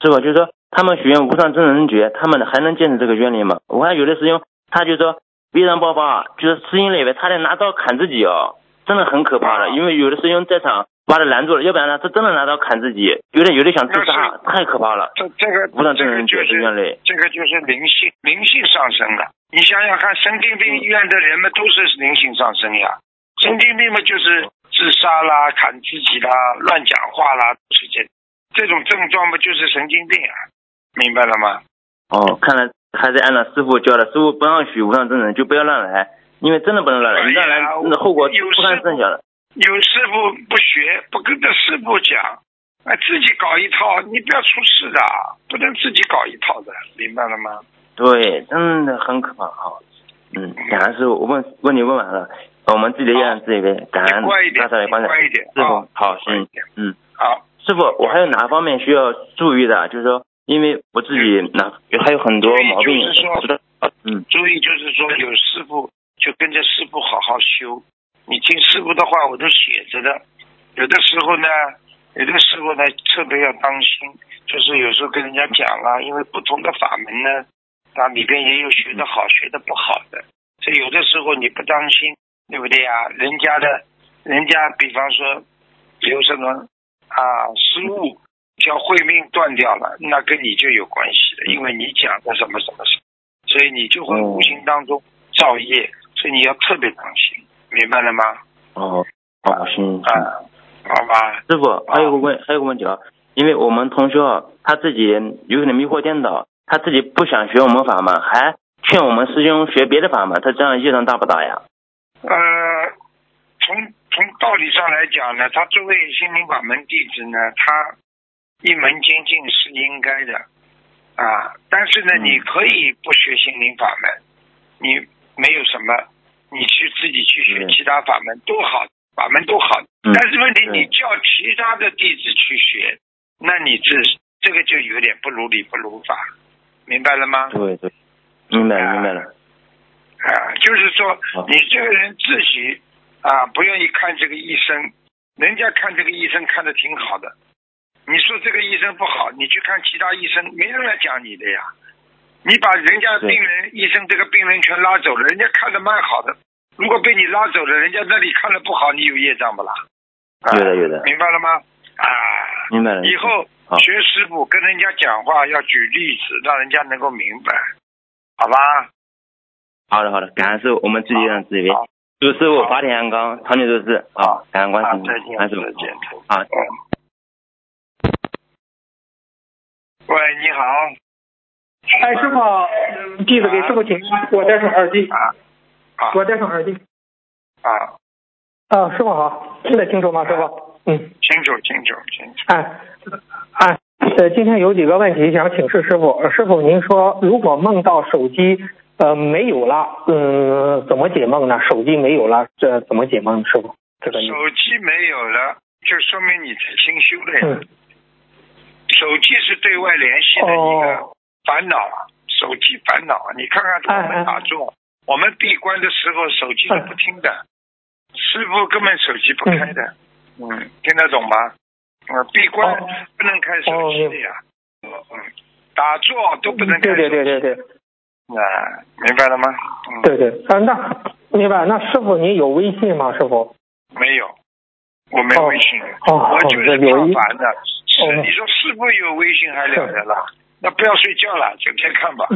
是吧就是说他们许愿无上真人觉，他们还能坚持这个愿力吗？我看有的师兄他就说业障爆发，就是师兄那边差点拿刀砍自己哦，真的很可怕的。啊因为有的师兄在场把他拦住了，要不然呢他真的拿刀砍自己，有点有点想自杀，太可怕了。这这个无上这个真人觉就是的愿力，这个就是灵性灵性上升了。你想想看，神经病医院的人们都是灵性上升呀。神经病嘛，就是自杀啦、砍自己啦、乱讲话啦，都是这这种症状嘛，就是神经病啊，明白了吗？哦，看来还是按照师傅教的，师傅不让许无上真人就不要乱来，因为真的不能乱来，你乱来那后果有不堪设想的。有师傅不学，不跟着师傅讲，啊，自己搞一套，你不要出事的，不能自己搞一套的，明白了吗？对，真的很可怕。好，嗯，感恩师傅，我问问题问完了，我们自己的业障自己背，感恩你乖一点大家的观察。你乖一点师傅啊，好，行嗯，好，师傅，我还有哪方面需要注意的？就是说，因为我自己哪还有很多毛病就是说，嗯，注意就是说，有师傅就跟着师傅好好修。你听师傅的话，我都写着的。有的时候呢，有的时候呢，特别要当心，就是有时候跟人家讲啊，因为不同的法门呢，它里边也有学的好，学的不好的，所以有的时候你不当心，对不对呀、人家的，人家比方说有什么啊失误，叫慧命断掉了，那跟你就有关系的，因为你讲的什么什么什么。所以你就会无形当中造业，所以你要特别当心，明白了吗？哦，好，行，行啊，好吧，师傅，还有个问，还有个问题啊，因为我们同学啊，他自己有可能迷惑颠倒，他自己不想学我们法门，还劝我们师兄学别的法门，他这样业障大不大呀？呃，从从道理上来讲呢，他作为心灵法门弟子呢，他一门精进是应该的啊，但是呢，嗯你可以不学心灵法门，你没有什么，你去自己去学嗯。其他法门都好，法门都好，嗯。但是问题你叫其他的弟子去学，那你这这个就有点不如理不如法，明白了吗？对对，明白了明白了，啊，就是说你这个人自己啊，不愿意看这个医生，人家看这个医生看的挺好的，你说这个医生不好，你去看其他医生，没人来讲你的呀。你把人家病人、医生这个病人全拉走了，人家看的蛮好的，如果被你拉走了，人家那里看的不好，你有业障不啦？啊有的有的明白了吗？啊，明白了。以后学师傅跟人家讲话要举例子，让人家能够明白，好吧？好的好的，感恩师傅，我们自己让自己好祝师傅好法体安康，长久住世啊！感恩观世，音啊再见，感恩师傅再见。啊。喂，你好，哎，师傅，弟子给师傅请安，我戴上耳机，啊啊我戴上耳机。啊，啊，师傅好，听得清楚吗，师傅？嗯，清楚清楚清楚。哎，哎，呃，今天有几个问题想请示师傅。呃师傅，您说如果梦到手机呃没有了，嗯，怎么解梦呢？手机没有了，这怎么解梦？师傅，这个手机没有了，就说明你在清修了呀。嗯手机是对外联系的一个哦烦恼啊，手机烦恼啊。你看看我们打坐，我们闭关的时候手机是不听的，师傅根本手机不开的。嗯，听得懂吗？嗯，闭关哦不能开手机的呀。嗯嗯，打坐都不能开手机。对对对对对啊，明白了吗？嗯，对对，啊，那明白。那师傅你有微信吗？师傅？没有，我没哦微信，哦我就是这有一怕烦的。是哦你说师傅有微信还了得了？那不要睡觉了，整天看吧。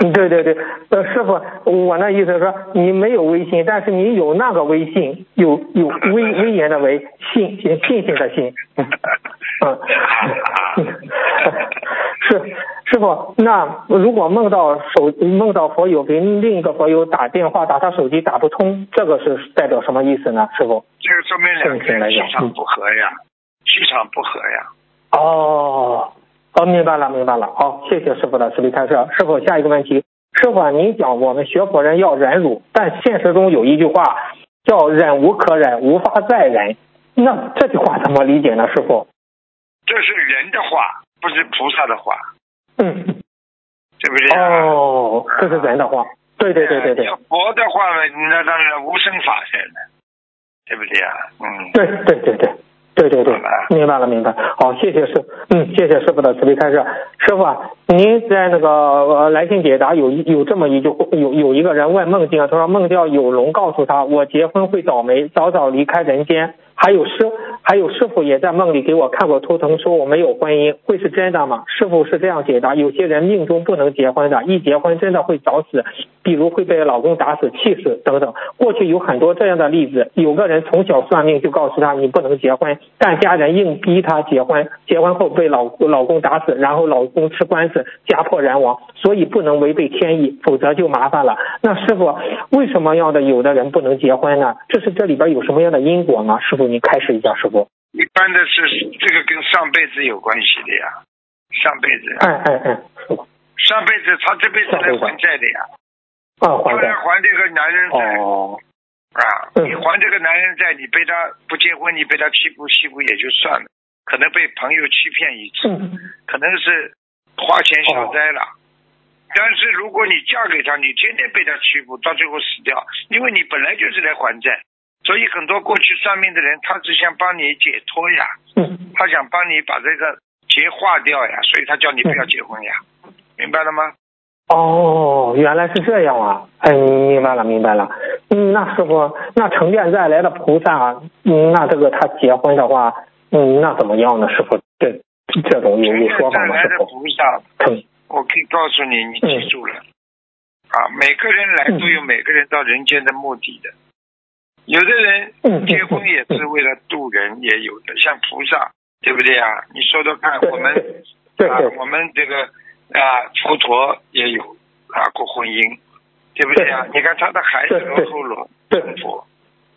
嗯，对对对，呃，师傅，我那意思是说，你没有微信，但是你有那个微信，有有威威严的威，信信信心的信，嗯嗯，是师傅，那如果梦到手梦到佛友给另一个佛友打电话，打他手机打不通，这个是代表什么意思呢？师傅？这个说明两个人气场不合呀，气场不合呀。哦，哦，明白了，明白了。好，谢谢师傅的慈悲开示。师傅，下一个问题，师傅啊，您讲我们学佛人要忍辱，但现实中有一句话叫“忍无可忍，无法再忍”，那这句话怎么理解呢？师傅？这是人的话，不是菩萨的话，嗯，对不对啊？哦，这是人的话。对对对对对要，佛的话呢，那当然无生法身了，对不对啊？嗯。对对对对。对对对，明白了明白。好，谢谢师，嗯，谢谢师傅的慈悲开示。师傅啊，您在那个呃来信解答有一有这么一句，有有一个人问梦境，他说梦到有龙告诉他，我结婚会倒霉，早早离开人间。还有师还有师傅也在梦里给我看过图腾，说我没有婚姻，会是真的吗？师傅是这样解答：有些人命中不能结婚的，一结婚真的会早死，比如会被老公打死、气死等等。过去有很多这样的例子，有个人从小算命就告诉他你不能结婚，但家人硬逼他结婚，结婚后被老老公打死，然后老公吃官司，家破人亡，所以不能违背天意，否则就麻烦了。那师傅为什么样的有的人不能结婚呢？这是这里边有什么样的因果吗？师傅，您开始一下，师傅。一般的是这个跟上辈子有关系的呀，上辈子，嗯嗯嗯，师傅。上辈子他这辈子来还债的呀，啊，还债他来。还这个男人债。哦，啊，嗯你还这个男人债，你被他不结婚，你被他欺负欺负也就算了，可能被朋友欺骗一次，嗯，可能是花钱消灾了。但是如果你嫁给他，你天天被他欺负，到最后死掉，因为你本来就是来还债，所以很多过去算命的人，他只想帮你解脱呀，嗯，他想帮你把这个结化掉呀，所以他叫你不要结婚呀，明白了吗？哦，原来是这样啊！哎，明白了，明白了。嗯，那师傅，那成变再来的菩萨，嗯，那这个他结婚的话，嗯，那怎么样呢？师傅，这这种有有说法吗？师傅？菩萨，嗯我可以告诉你，你记住了，啊，每个人来都有每个人到人间的目的的。有的人嗯，结婚也是为了渡人，也有的，像菩萨，对不对啊？你说说看，我们啊我们这个啊，佛陀也有啊过婚姻，对不对啊？你看他的孩子罗侯罗成佛，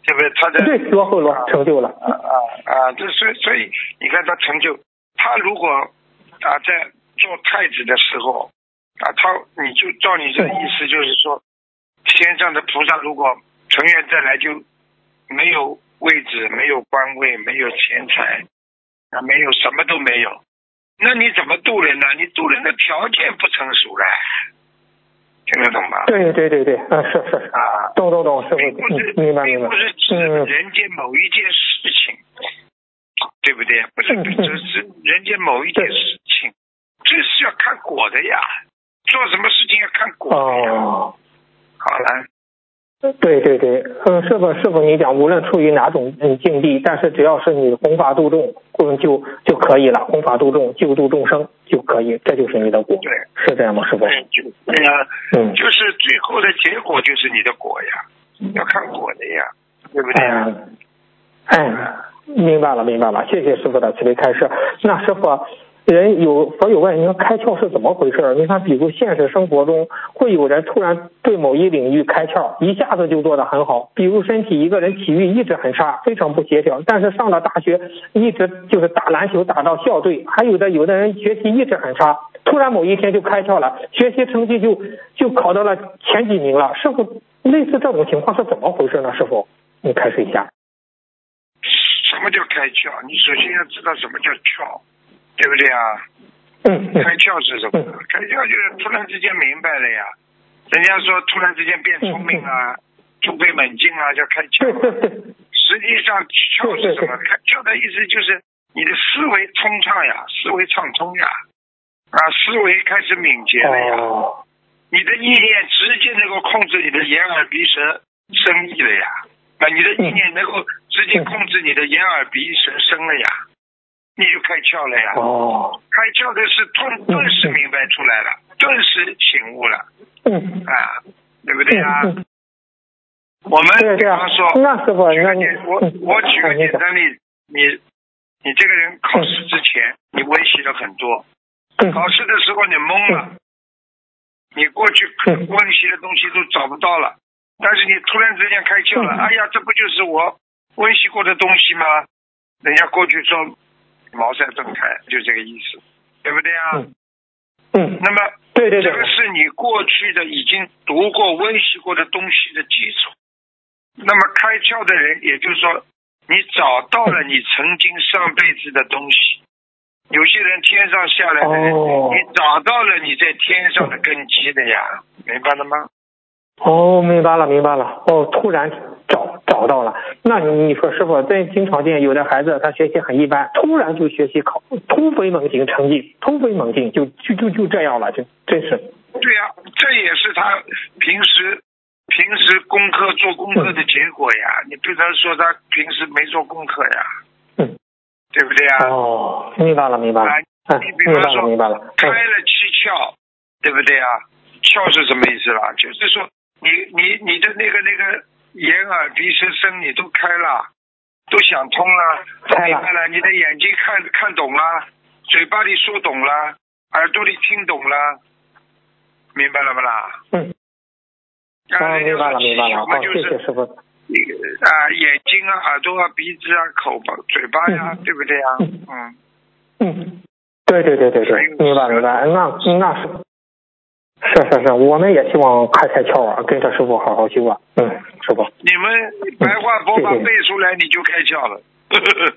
对不对？他的对罗侯罗成就了。啊啊啊！这所以所以你看他成就，他如果啊在做太子的时候啊，他你就照你这个意思，就是说，天上的菩萨如果成员再来，就没有位置，没有官位，没有钱财，啊，没有什么都没有，那你怎么渡人呢？你渡人的条件不成熟了，听得懂吗？对对对对，嗯，是是是，(laughs) 啊，懂懂懂，是，嗯，明白明白并不。是指嗯人间某一件事情，对不对？不是嗯嗯只是人间某一件事情，这是要看果的呀。做什么事情要看果的呀。哦，好了，对对对，嗯，师傅师傅，你讲无论处于哪种嗯境地，但是只要是你弘法度众，嗯就就可以了，弘法度众，救度众生就可以，这就是你的果。对，是这样吗，师傅？对，就对呀，嗯，就是最后的结果就是你的果呀，要看果的呀，对不对呀？嗯，哎，明白了明白了，谢谢师傅的慈悲开示。那师傅。人有佛友问，你说开窍是怎么回事？你看，比如现实生活中，会有人突然对某一领域开窍，一下子就做得很好。比如身体一个人体育一直很差，非常不协调，但是上了大学，一直就是打篮球打到校队。还有的有的人学习一直很差，突然某一天就开窍了，学习成绩就就考到了前几名了。师傅，类似这种情况是怎么回事呢？师傅，你开始一下。什么叫开窍？你首先要知道什么叫窍。对不对啊？嗯，开窍是什么？开窍就是突然之间明白了呀。人家说突然之间变聪明啊，突飞猛进啊，叫开窍。(laughs) 实际上窍是什么？开窍的意思就是你的思维通畅呀，思维畅通呀，啊，思维开始敏捷了呀。你的意念直接能够控制你的眼耳鼻舌身意了呀。啊，你的意念能够直接控制你的眼耳鼻舌身了呀。你就开窍了呀！哦，开窍的是顿顿时明白出来了，顿时醒悟了。嗯啊，对不对呀？我们比方说，那师傅，举个简，我我举个简单例子，你你这个人考试之前，你温习了很多，考试的时候你懵了，你过去温习的东西都找不到了，但是你突然之间开窍了，哎呀，这不就是我温习过的东西吗？人家过去说。茅塞顿开，就这个意思，对不对啊？嗯。那么，对对对，这个是你过去的已经读过、温习过的东西的基础。那么开窍的人，也就是说，你找到了你曾经上辈子的东西。有些人天上下来的人，你找到了你在天上的根基的呀，明白了吗？哦，明白了，明白了。哦，突然找找到了。那你你说师傅，在经常见有的孩子他学习很一般，突然就学习考突飞猛进，成绩突飞猛进，就就就就这样了，就真是。对呀，这也是他平时平时功课做功课的结果呀。你对他说他平时没做功课呀。嗯。对不对呀？哦，明白了，明白了。你比方说，明白了。开了七窍，对不对呀？窍是什么意思啦？就是说。你你你的那个那个眼耳鼻舌身你都开了，都想通了，都明白了。你的眼睛看看懂了，嘴巴里说懂了，耳朵里听懂了，明白了不啦？嗯。啊，明白了，明白了。好，谢谢师傅。啊，眼睛啊，耳朵啊，鼻子啊，口巴，嘴巴呀，对不对呀？嗯。嗯。对对对对对，明白明白。那那是。是是是，我们也希望开开窍啊，跟着师傅好好修啊。嗯，师傅。你们白话佛法背出来，你就开窍了。(laughs)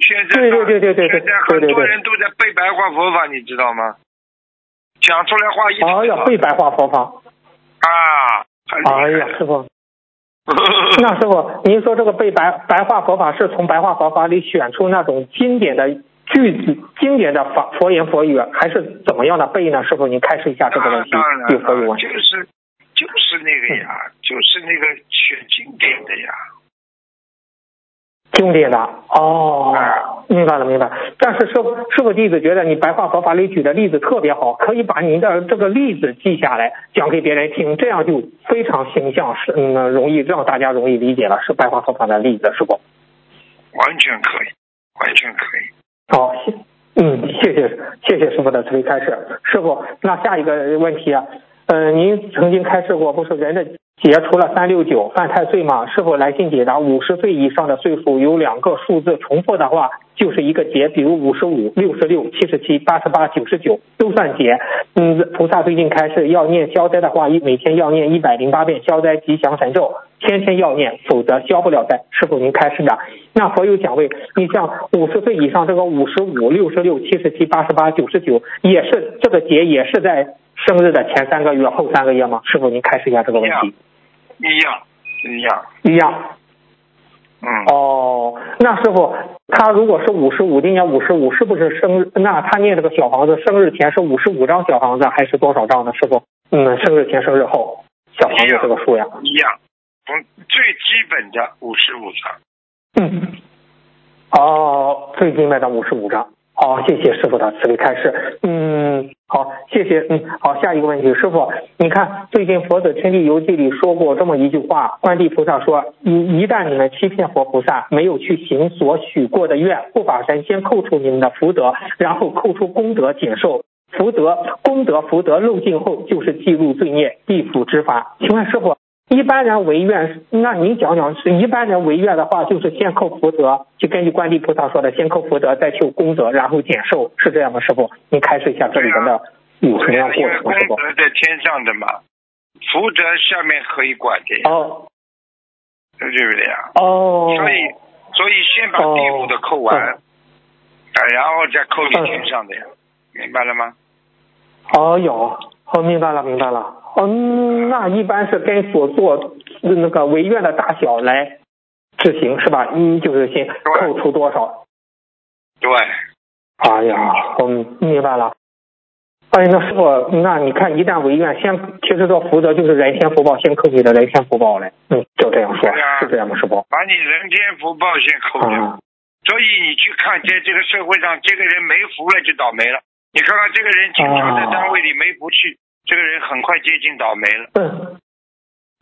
现在对对对对对对，现在很多人都在背白话佛法，你知道吗？讲出来话一哎呀，背白话佛法。啊。哎呀，师傅。(laughs) 那师傅，您说这个背白白话佛法是从白话佛法里选出那种经典的？句子经典的法佛言佛语还是怎么样的背呢？师傅，您开示一下这个问题。当然，就是就是那个呀，就是那个选经典的呀。经典的哦，明白了明白。但是师傅师傅弟子觉得你白话佛法里举的例子特别好，可以把您的这个例子记下来讲给别人听，这样就非常形象，是嗯容易让大家容易理解了，是白话佛法的例子，是不？完全可以，完全可以。好，谢，嗯，谢谢，谢谢师傅的慈悲开示。师傅，那下一个问题，嗯，您曾经开示过，不是人的劫除了三六九犯太岁吗？是否来信解答？五十岁以上的岁数有两个数字重复的话，就是一个劫，比如五十五、六十六、七十七、八十八、九十九都算劫。嗯，菩萨最近开示要念消灾的话，一每天要念一百零八遍消灾吉祥神咒。天天要念，否则消不了灾。是否，您开示的。那佛有讲位，你像五十岁以上，这个五十五、六十六、七十七、八十八、九十九，也是这个节，也是在生日的前三个月、后三个月吗？师傅，您开示一下这个问题。一样，一样，一样。嗯。哦，那师傅，他如果是五十五，今年五十五，是不是生日？那他念这个小房子，生日前是五十五张小房子，还是多少张呢？师傅？嗯，生日前、生日后。小房子这个数呀？一样，从最基本的五十五张。嗯，哦，最基本的五十五张。好，谢谢师傅的慈悲开示。嗯，好，谢谢。嗯，好，下一个问题，师傅，你看最近《佛子天地游记》里说过这么一句话，观地菩萨说，一一旦你们欺骗佛菩萨，没有去行所许过的愿，护法神先扣除你们的福德，然后扣除功德减寿，福德、功德、福德漏尽后，就是记录罪孽、地府之法。请问师傅？一般人违愿，那您讲讲，是一般人违愿的话，就是先扣福德，就根据观地菩萨说的，先扣福德，再求功德，然后减寿，是这样的，师傅，您开示一下这里面的有什么样过程？功德在天上的嘛，福德下面可以管的。哦，对不对呀？哦。所以，所以先把地府的扣完，啊，然后再扣你天上的呀，明白了吗？哦，有，哦，明白了，明白了。嗯，那一般是跟所做那个违愿的大小来执行是吧？嗯，就是先扣除多少？对。哎呀，嗯，明白了。哎，那师傅，那你看，一旦违愿，先其实这福德就是人天福报，先扣你的人天福报嘞。嗯，就这样说，是这样吗，师傅？把你人天福报先扣掉。所以你去看，在这个社会上，这个人没福了就倒霉了。你看看这个人经常在单位里没福气。这个人很快接近倒霉了。嗯。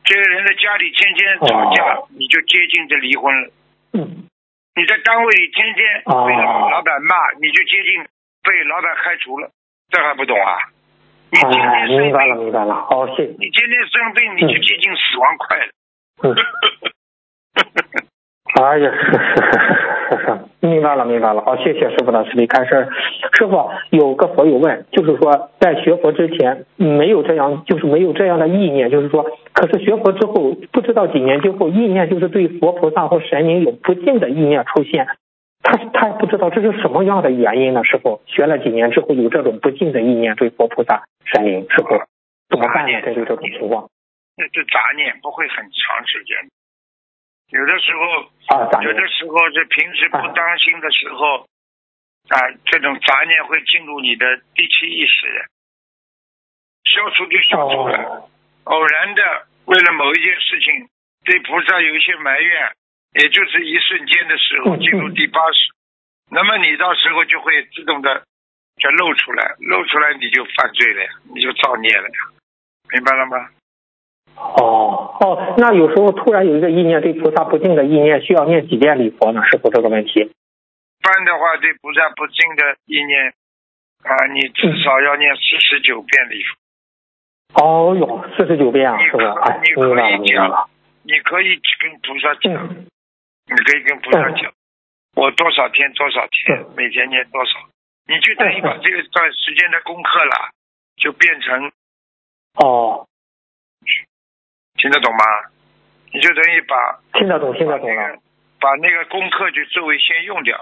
这个人的家里天天吵架，你就接近着离婚了。嗯。你在单位里天天被老板骂，你就接近被老板开除了。这还不懂啊？你天天生病。明白了，明白了。好，谢谢。你天天生病，你就接近死亡快了。嗯。(laughs) 哎呀，是是是是是是，明白了明白了。好，谢谢师傅的慈悲开示。师傅有个佛友问，就是说在学佛之前没有这样，就是没有这样的意念，就是说，可是学佛之后不知道几年之后，意念就是对佛菩萨或神明有不敬的意念出现，他他也不知道这是什么样的原因呢？师傅学了几年之后有这种不敬的意念对佛菩萨、神明，师傅怎么办呢？这就这种情况。那这杂念不会很长时间。有的时候，有的时候是平时不当心的时候，啊，这种杂念会进入你的第七意识，消除就消除了。偶然的，为了某一件事情，对菩萨有一些埋怨，也就是一瞬间的时候进入第八识，那么你到时候就会自动的就露出来，露出来你就犯罪了呀，你就造孽了呀，明白了吗？哦哦，那有时候突然有一个意念对菩萨不敬的意念，需要念几遍礼佛呢？师傅这个问题？一般的话，对菩萨不敬的意念啊，你至少要念四十九遍礼佛。哦哟，四十九遍啊，是吧？你可以讲，你可以跟菩萨讲，你可以跟菩萨讲，我多少天多少天，每天念多少，你就等于把这个段时间的功课了，就变成哦。听得懂吗？你就等于把听得懂，听得懂了，把那个功课就作为先用掉。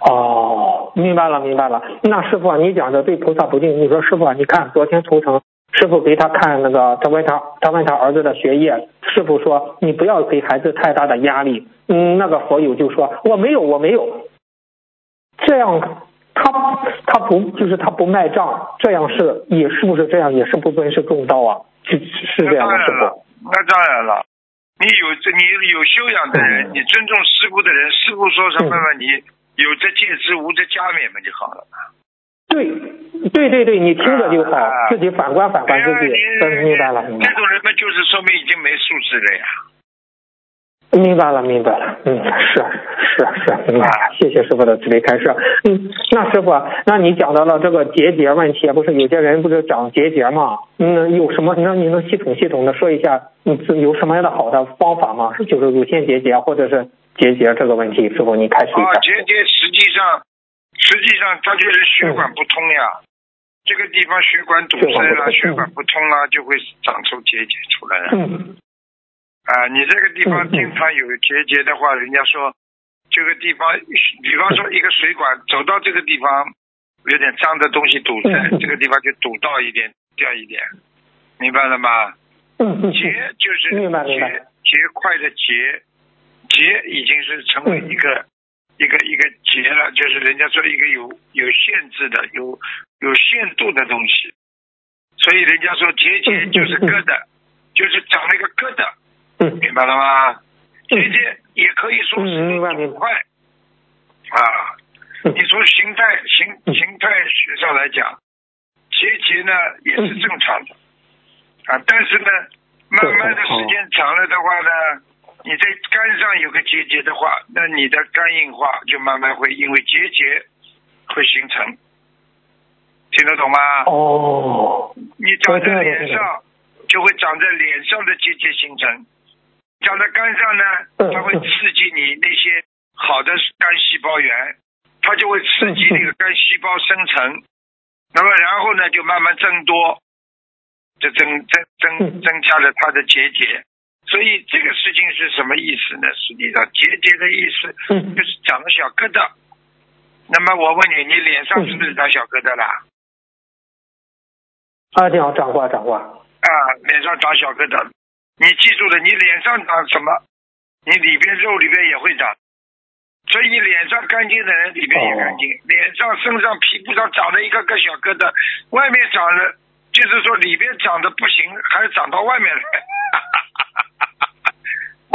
哦，明白了，明白了。那师傅，你讲的对菩萨不敬。你说师傅，你看昨天图腾，师傅给他看那个，他问他，他问他儿子的学业，师傅说你不要给孩子太大的压力。嗯，那个佛友就说我没有，我没有。这样。他他不就是他不卖账，这样是也是不是这样也是不尊师重道啊？是是这样的，师傅。那当然了，你有这你有修养的人，你尊重师傅的人，师傅说什么嘛，你有则戒之，无则加勉嘛就好了。对对对对，你听着就好，自己反观反观自己，明白了。这种人们就是说明已经没素质了呀。明白了，明白了，嗯，是是是，明白了，谢谢师傅的慈悲开示。嗯，那师傅，那你讲到了这个结节问题，不是有些人不是长结节吗？嗯，有什么？那你能系统系统的说一下，嗯，有什么样的好的方法吗？就是乳腺结节或者是结节这个问题，师傅你开始一下。啊，结节实际上实际上它就是血管不通呀，这个地方血管堵塞了，血管不通了，就会长出结节出来了。嗯。啊，你这个地方经常有结节的话，人家说这个地方，比方说一个水管走到这个地方，有点脏的东西堵塞，这个地方就堵到一点掉一点，明白了吗？结就是结结块的结，结已经是成为一个一个一个结了，就是人家说一个有有限制的、有有限度的东西。所以人家说结节就是疙瘩，就是长了一个疙瘩，嗯。明白了吗？结节也可以说是嗯明白明白。块啊。你从形态形形态学上来讲，结节呢也是正常的。啊，但是呢，慢慢的时间长了的话呢，你在肝上有个结节的话，那你的肝硬化就慢慢会因为结节会形成，听得懂吗？哦，你长在脸上，就会长在脸上的结节形成；长在肝上呢，嗯它会刺激你那些好的肝细胞源，它就会刺激那个肝细胞生成，那么然后呢，就慢慢增多，就增增增嗯增加了它的结节。所以这个事情是什么意思呢？实际上结节的意思嗯就是长了小疙瘩。那么我问你，你脸上是不是长小疙瘩啦？啊，你好长过长过，啊，脸上长小疙瘩，你记住了，你脸上长什么，你里边肉里边也会长。所以脸上干净的人里边也干净，脸上、身上、皮肤上长了一个个小疙瘩，外面长了，就是说里边长得不行，还长到外面来。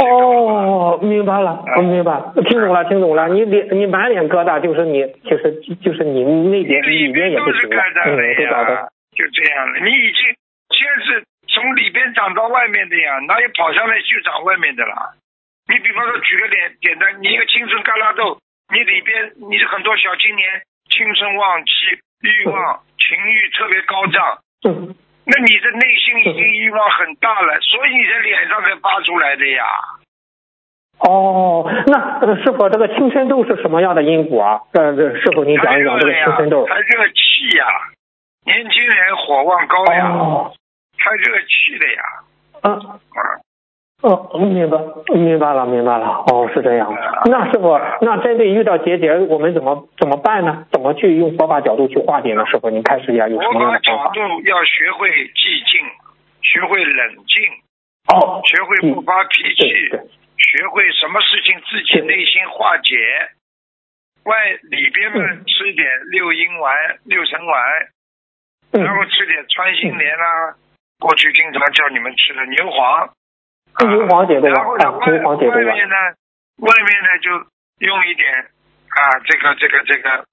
(laughs) 哦，明白了，嗯我明白，听懂了，听懂了。你脸你满脸疙瘩，就是你，就是就是你那边里里边也不行了，嗯，疙瘩的都长的。，就这样了。你已经先是从里边长到外面的呀，哪有跑上来就长外面的啦？你比方说举个点简单，你一个青春疙瘩豆，你里边你很多小青年青春旺气、欲望、情欲特别高涨，嗯，那你的内心已经欲望很大了，所以你的脸上才发出来的呀。哦，那呃师傅，这个青春痘是什么样的因果啊？呃，这师傅您太讲一讲这个青春痘。它热气呀，年轻人火旺高呀，哦，太热气了呀。啊。啊，哦，明白，明白了，明白了。哦，是这样。那师傅，那针对遇到结节，我们怎么怎么办呢？怎么去用佛法角度去化解呢？师傅，您开始一下有什佛法么样的方法？角度要学会寂静，学会冷静，哦，学会不发脾气，学会什么事情自己内心化解。外里边嘛，吃点六阴丸、六神丸，嗯然后吃点穿心莲啦。过去经常叫你们吃的牛黄，啊牛黄解毒丸然后呢，啊外牛黄解毒丸外面呢，外面呢就用一点啊，这个这个这个，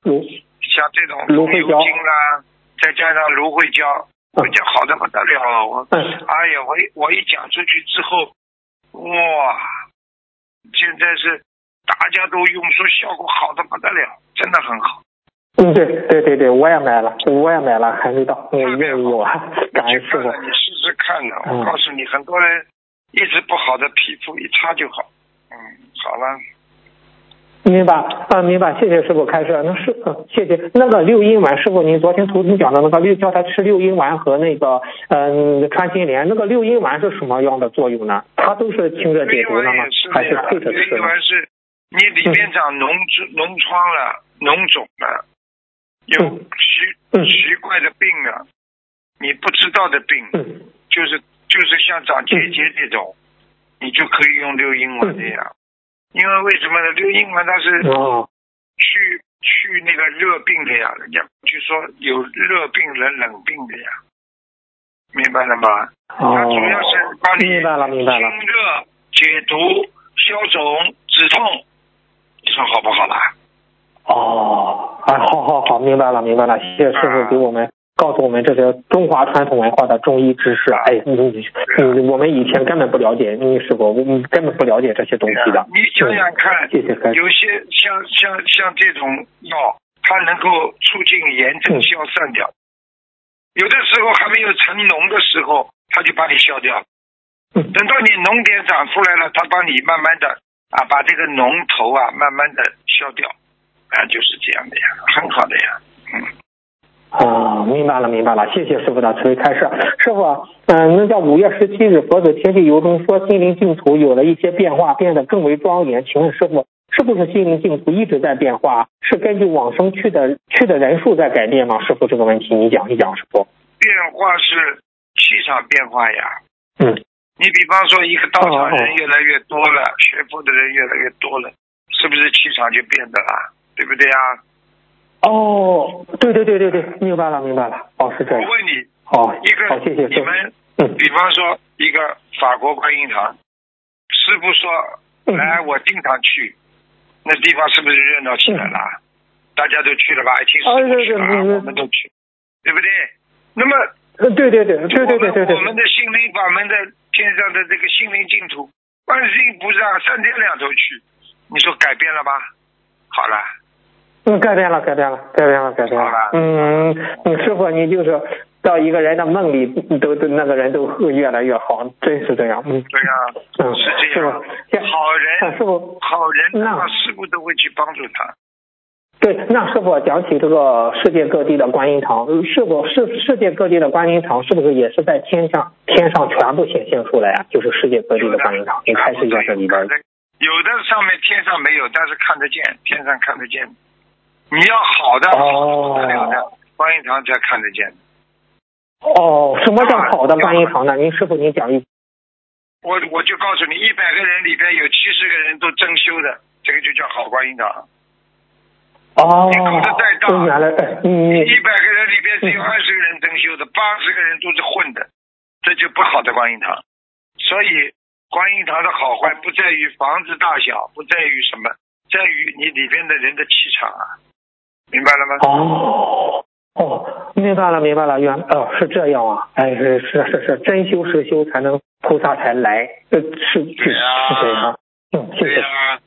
像这种芦荟胶。啦，再加上芦荟胶，荟胶好的不得了。我。嗯。哎呀，我一我一讲出去之后，哇，现在是大家都用，说效果好的不得了，真的很好。嗯，对对对对，我也买了，我也买了，还没到，我愿意有啊，感恩师傅你试试看呢。嗯我告诉你，很多人一直不好的皮肤一擦就好。嗯，好了。明白啊，明白，谢谢师傅开示。那是、呃谢谢那个六阴丸，师傅您昨天图中讲的那个六，叫他吃六阴丸和那个嗯穿心莲，那个六阴丸是什么样的作用呢？它都是清热解毒的吗丸也是？还是的呀，六配着吃呢？阴丸是你里面长脓痔脓疮了、脓肿了，有嗯奇嗯奇怪的病啊，你不知道的病，嗯就是就是像长结节这种，你就可以用六阴丸的呀。因为为什么呢？六阴丸它是哦去去那个热病的呀，人家就说有热病人冷病的呀，明白了吗？它主要是哦，帮你。清热、解毒、消肿、止痛，你说好不好啦？哦，哎，好好好，明白了明白了，谢谢师傅啊给我们告诉我们这些中华传统文化的中医知识。哎，你你你，我们以前根本不了解，你师傅，我们根本不了解这些东西的。你想想看。有些像像像这种药，它能够促进炎症嗯消散掉，有的时候还没有成脓的时候，它就把你消掉了。嗯等到你脓点长出来了，它帮你慢慢的啊，把这个脓头啊慢慢的消掉，啊，就是这样的呀，很好的呀。嗯，啊，明白了，明白了，谢谢师傅的慈悲开示。师傅，嗯、那叫五月十七日佛子天地游中说心灵净土有了一些变化，变得更为庄严。请问师傅，是不是心灵净土一直在变化？是根据往生去的去的人数在改变吗？师傅，这个问题你讲一讲，师傅。变化是气场变化呀。嗯，你比方说一个道场人越来越多了，学佛的人越来越多了，是不是气场就变的啦？对不对啊？哦，对对对对对，明白了明白了。哦，是这样。我问你，哦，一个好，谢谢你们，嗯比方说一个法国观音堂，师傅说嗯来我经常去，那地方是不是热闹起来了？大家都去了吧？一听师哦傅去了，我们都去，对不对？那么嗯，对对对对对对对对我们的心灵法门的天上的这个心灵净土，观世音菩萨三天两头去，你说改变了吧？好了，嗯，改变了，改变了，改变了，改变了。嗯，嗯师傅，你就是到一个人的梦里，都都那个人都会越来越好，真是这样。嗯，对呀、嗯，是这师样傅，好人师傅，好人，那师傅都会去帮助他。对，那师傅讲起这个世界各地的观音堂，是否世世界各地的观音堂是不是也是在天上天上全部显现出来啊？就是世界各地的观音堂，你开始在这里边。有的上面天上没有，但是看得见，天上看得见。你要好的，哦好的观音堂才看得见。哦，什么叫好的观音堂呢？您师傅您讲一。我我就告诉你，一百个人里边有七十个人都真修的，这个就叫好观音堂。哦你搞得再大，嗯，一百个人里边只有二十个人真修的，八十个人都是混的，这就不好的观音堂。所以观音堂的好坏不在于房子大小，不在于什么，在于你里边的人的气场啊，明白了吗？哦哦，明白了明白了，原哦是这样啊，哎是是是是，真修实修才能菩萨才来，呃是是是对呀这样，嗯谢谢，啊。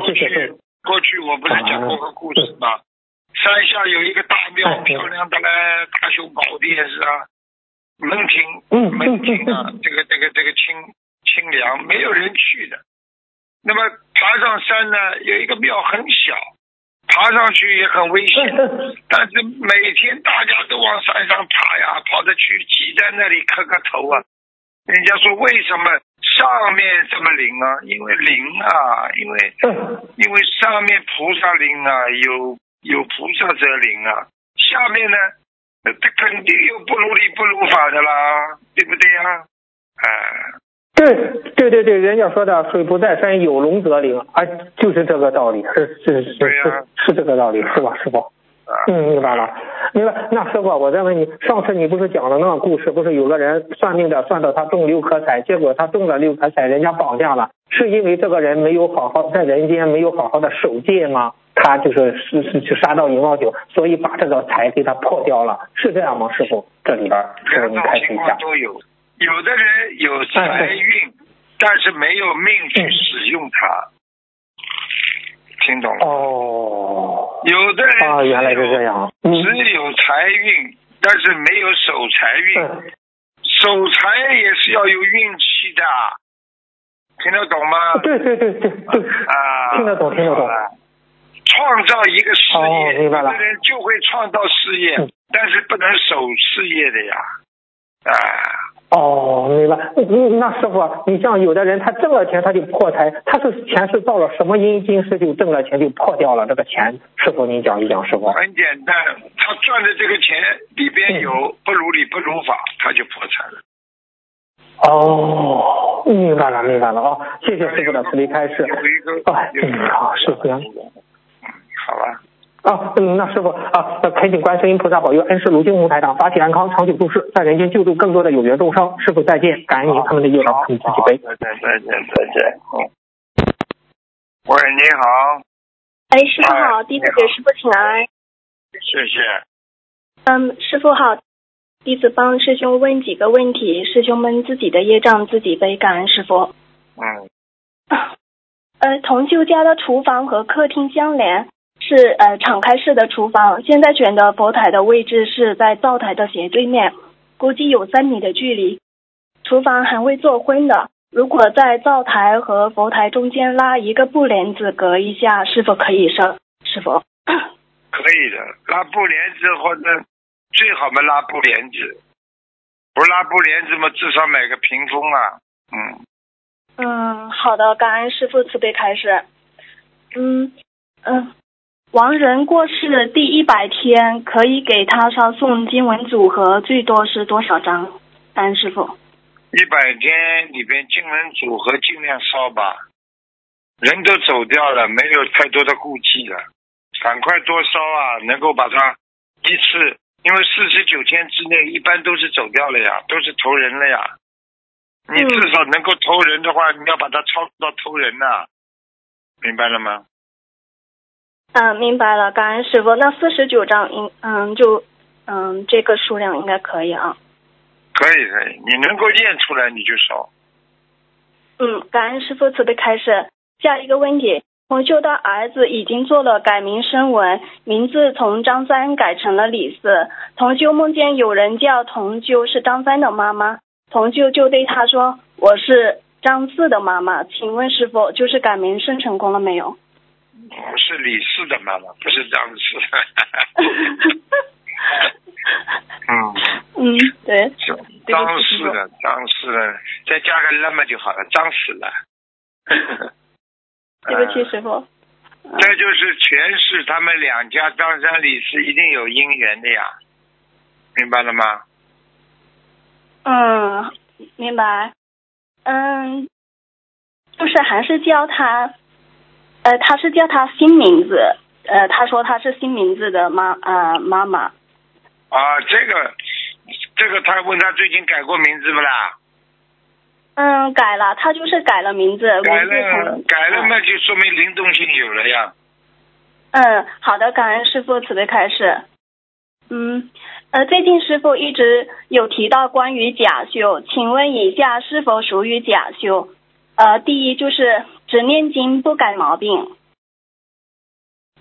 谢谢，过去我不是讲过个故事吗？山下有一个大庙，哎漂亮的嘞，大雄宝殿是啊，门庭嗯嗯门庭啊嗯，这个这个这个清清凉，没有人去的。那么爬上山呢，有一个庙很小，爬上去也很危险，嗯 (laughs) 但是每天大家都往山上爬呀，跑着去挤在那里磕个头啊。人家说为什么上面这么灵啊？因为灵啊，因为嗯因为上面菩萨灵啊，有有菩萨则灵啊，下面呢，那肯定有不如理不如法的啦，对不对呀？啊，对对对对，人家说的水不在深，有龙则灵，啊，就是这个道理，是是是是是这个道理，是吧，师傅？啊嗯，明白了，明白。那师傅，我再问你，上次你不是讲了那个故事，不是有个人算命的算到他中六合彩，结果他中了六合彩，人家绑架了，是因为这个人没有好好在人间没有好好的守戒吗？他就是是是去杀到银王酒，所以把这个财给他破掉了，是这样吗？师傅，这里边师傅两您种情开始一下。况都有，有的人有财运，但是没有命去使用它，听懂了？哦，有的人啊，原来是这样。嗯只有财运，但是没有守财运。嗯。守财也是要有运气的，听得懂吗？对对对对对，啊，听得懂听得懂。创造一个事哦业，明白了。有的人就会创造事业，嗯。但是不能守事业的呀，啊，哦，明白。嗯，那师傅，你像有的人他挣了钱他就破财，他是前世造了什么因今世就挣了钱就破掉了这个钱，师傅您讲一讲，师傅。很简单，他赚的这个钱里边嗯有不如理不如法，他就破产了。哦，明白了，明白了啊，谢谢师傅的慈悲开示。哎，好，师傅。嗯，好吧。啊，嗯，那师傅啊，那恳请观世音菩萨保佑恩师卢金红台长法体安康，长久住世，在人间救助更多的有缘众生。师傅再见，感恩您，他们的业障他们自己背。再见，再见，再见。好。喂，你好，哎，师傅好，哎弟子给师傅请安。谢谢。嗯，师傅好，弟子帮师兄问几个问题，师兄们自己的业障自己背，感恩师傅。嗯，呃，同修家的厨房和客厅相连，是呃敞开式的厨房。现在选的佛台的位置是在灶台的斜对面，估计有三米的距离。厨房还会做荤的，如果在灶台和佛台中间拉一个布帘子隔一下，是否可以生？师傅，可以的，拉布帘子或者最好嘛拉布帘子，不拉布帘子嘛，至少买个屏风啊。嗯，嗯，好的，感恩师傅慈悲开示。嗯嗯，亡人过世第一百天，可以给他烧送经文组合，最多是多少张？感恩师傅。一百天里边经文组合尽量烧吧，人都走掉了，没有太多的顾忌了，赶快多烧啊，能够把它一次因为四十九天之内一般都是走掉了呀，都是投人了呀。你嗯至少能够投人的话，你要把它超度到投人呐、明白了吗？嗯，明白了，感恩师傅。那四十九张应嗯就嗯这个数量应该可以啊。可以可以，你能够念出来你就烧。嗯，感恩师傅慈悲开示。下一个问题，同修的儿子已经做了改名声文，名字从张三改成了李四。同修梦见有人叫同修是张三的妈妈，同修就对他说：“我是张四的妈妈。”请问师傅，就是改名声成功了没有？我是李四的妈妈，不是张四。(laughs) 嗯，嗯，对，张四的，张四的，再加个那么就好了，张四了。(laughs) 对不起嗯师傅。这就是全是他们两家张三李四一定有姻缘的呀，明白了吗？嗯，明白。嗯，就是还是叫他，呃，他是叫他新名字，呃，他说他是新名字的妈呃妈妈。啊，这个这个，他问他最近改过名字不啦？嗯，改了，他就是改了名字，改了改了，那就说明灵动性有了呀。嗯，好的，感恩师傅慈悲开示。嗯，呃，最近师傅一直有提到关于假修，请问以下是否属于假修？呃，第一就是只念经不改毛病，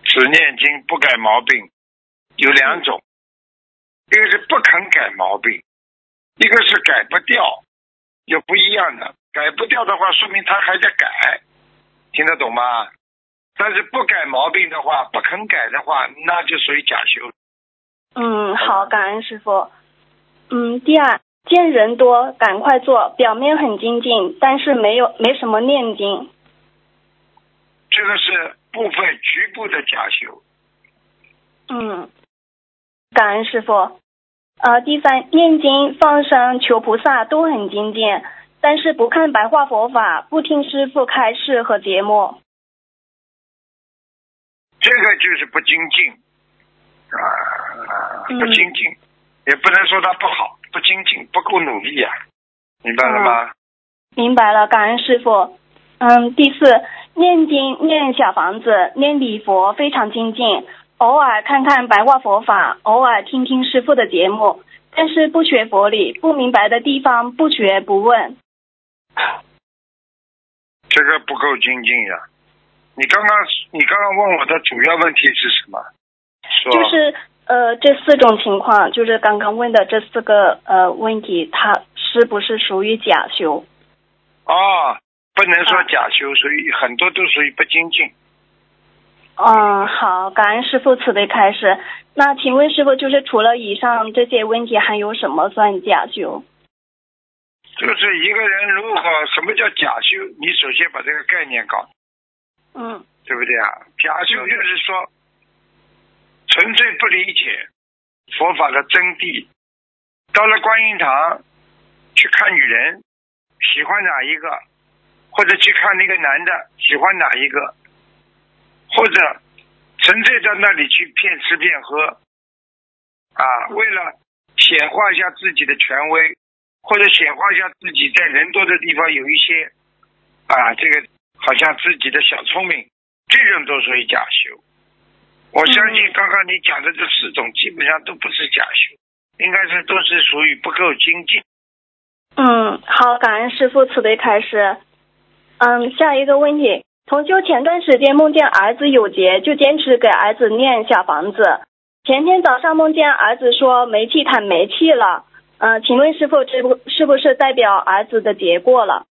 只念经不改毛病，有两种，一个是不肯改毛病，一个是改不掉，有不一样的。改不掉的话，说明他还在改，听得懂吗？但是不改毛病的话，不肯改的话，那就属于假修。嗯，好，感恩师傅。嗯，第二，见人多赶快做，表面很精进，但是没有没什么念经。这个是部分局部的假修。嗯，感恩师傅。呃，第三，念经、放生、求菩萨都很精进，但是不看白话佛法，不听师傅开示和节目。这个就是不精进啊，嗯不精进，也不能说他不好，不精进，不够努力呀、明白了吗？明白了，感恩师傅。嗯，第四，念经、念小房子、念礼佛非常精进，偶尔看看白话佛法，偶尔听听师傅的节目，但是不学佛理，不明白的地方不学不问。这个不够精进呀、你刚刚你刚刚问我的主要问题是什么？说就是呃，这四种情况，就是刚刚问的这四个呃问题，它是不是属于假修？哦，不能说啊假修，所以很多都属于不精进。嗯，好，感恩师傅慈悲开示。那请问师傅，就是除了以上这些问题，还有什么算假修？就是一个人如果什么叫假修，你首先把这个概念搞，嗯对不对啊？假修就是说纯粹不理解佛法的真谛，到了观音堂去看女人，喜欢哪一个，或者去看那个男的喜欢哪一个，或者纯粹在那里去骗吃骗喝，啊，为了显化一下自己的权威，或者显化一下自己在人多的地方有一些啊，这个好像自己的小聪明，这种都属于假修。我相信嗯刚刚你讲的这四种基本上都不是假修，应该是都是属于不够精进。嗯，好，感恩师傅慈悲开示。嗯，下一个问题，同修前段时间梦见儿子有劫，就坚持给儿子念小房子。前天早上梦见儿子说煤气毯没气了，嗯、请问师傅这不是不是代表儿子的劫过了？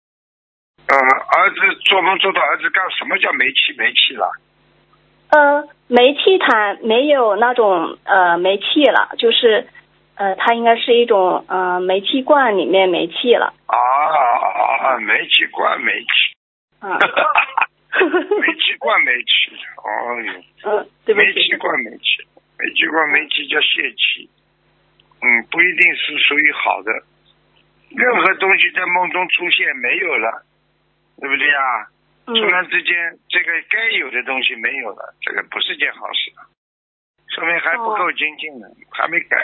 嗯，儿子做梦做到儿子干什么叫煤气没气了？呃，煤气毯没有那种呃煤气了，就是呃它应该是一种呃煤气罐里面煤气了。啊啊啊！煤气罐煤气，啊，煤气罐煤气，哦哟，嗯，对不煤气。罐煤气，煤气罐煤气叫泄气，嗯，不一定是属于好的。任何东西在梦中出现没有了，对不对呀？嗯突然之间，这个该有的东西没有了，这个不是件好事。说明还不够精进呢，还没改。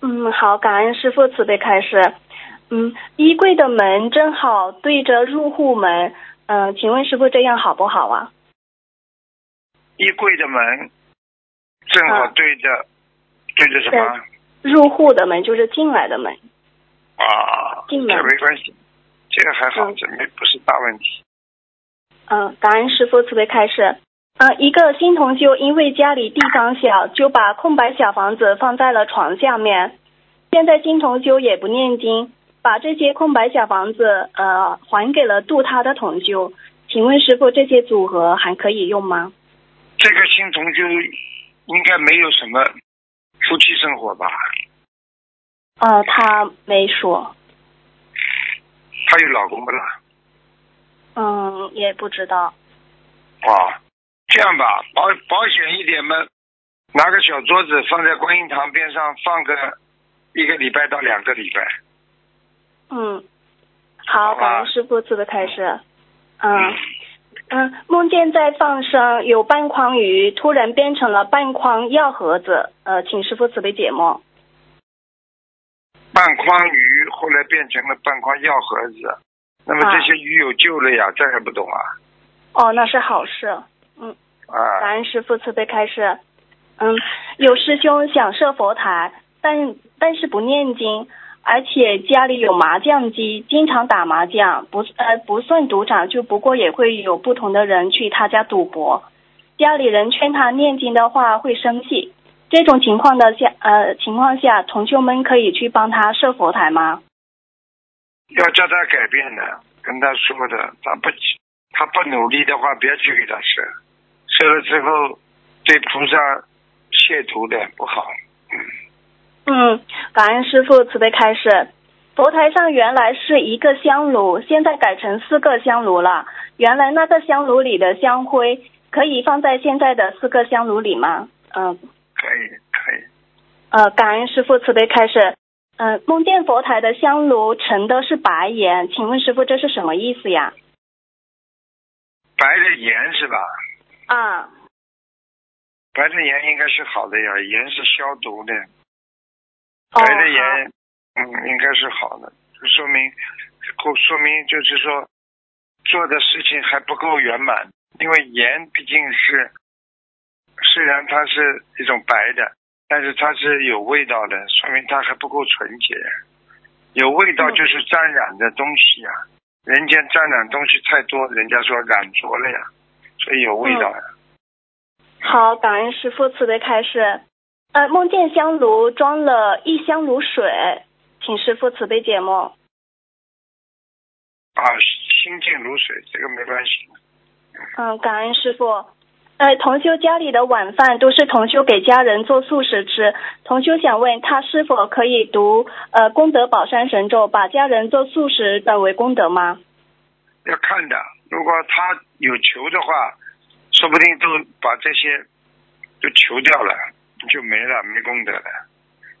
嗯，好，感恩师傅慈悲开示。嗯，衣柜的门正好对着入户门，嗯、请问师傅这样好不好啊？衣柜的门正好啊对着、对着什么入户的门就是进来的门。啊？进门这没关系，这个还好，嗯这没不是大问题。嗯，感恩师傅慈悲开示。嗯，一个新同修因为家里地方小，就把空白小房子放在了床下面。现在新同修也不念经，把这些空白小房子呃还给了度他的同修。请问师傅，这些组合还可以用吗？这个新同修应该没有什么夫妻生活吧？呃，他没说，她有老公不啦？嗯，也不知道。啊，这样吧，保保险一点嘛，拿个小桌子放在观音堂边上，放个一个礼拜到两个礼拜。嗯，好，感恩师傅慈悲开示。嗯嗯，梦见在放生，有半筐鱼突然变成了半筐药盒子，呃，请师傅慈悲解梦。半筐鱼后来变成了半筐药盒子，那么这些鱼有救了呀？这还不懂啊？哦，那是好事。嗯啊，感恩师傅慈悲开示。嗯，有师兄想设佛台，但但是不念经，而且家里有麻将机，经常打麻将，不呃不算赌场，就不过也会有不同的人去他家赌博。家里人劝他念经的话会生气，这种情况的下呃情况下，同修们可以去帮他设佛台吗？要叫他改变的，跟他说的，他不他不努力的话，别去给他设，设了之后对菩萨亵渎的不好。嗯，感恩师傅慈悲开示。佛台上原来是一个香炉，现在改成四个香炉了。原来那个香炉里的香灰可以放在现在的四个香炉里吗？嗯可以可以，呃，感恩师傅慈悲开示。嗯、梦见佛台的香炉盛的是白盐，请问师傅这是什么意思呀？白的盐是吧？啊，白的盐应该是好的呀，盐是消毒的，哦，白的盐，嗯，应该是好的，说明，够说明就是说做的事情还不够圆满，因为盐毕竟是，虽然它是一种白的，但是它是有味道的，说明它还不够纯洁。有味道就是沾染的东西呀、人间沾染东西太多，人家说染浊了呀，所以有味道呀。好，感恩师傅慈悲开示。呃，梦见香炉装了一香炉水，请师傅慈悲解梦。啊，心静如水，这个没关系。嗯，感恩师傅。呃，同修家里的晚饭都是同修给家人做素食吃。同修想问他是否可以读呃功德宝山神咒，把家人做素食转为功德吗？要看的，如果他有求的话，说不定都把这些都求掉了，就没了，没功德了。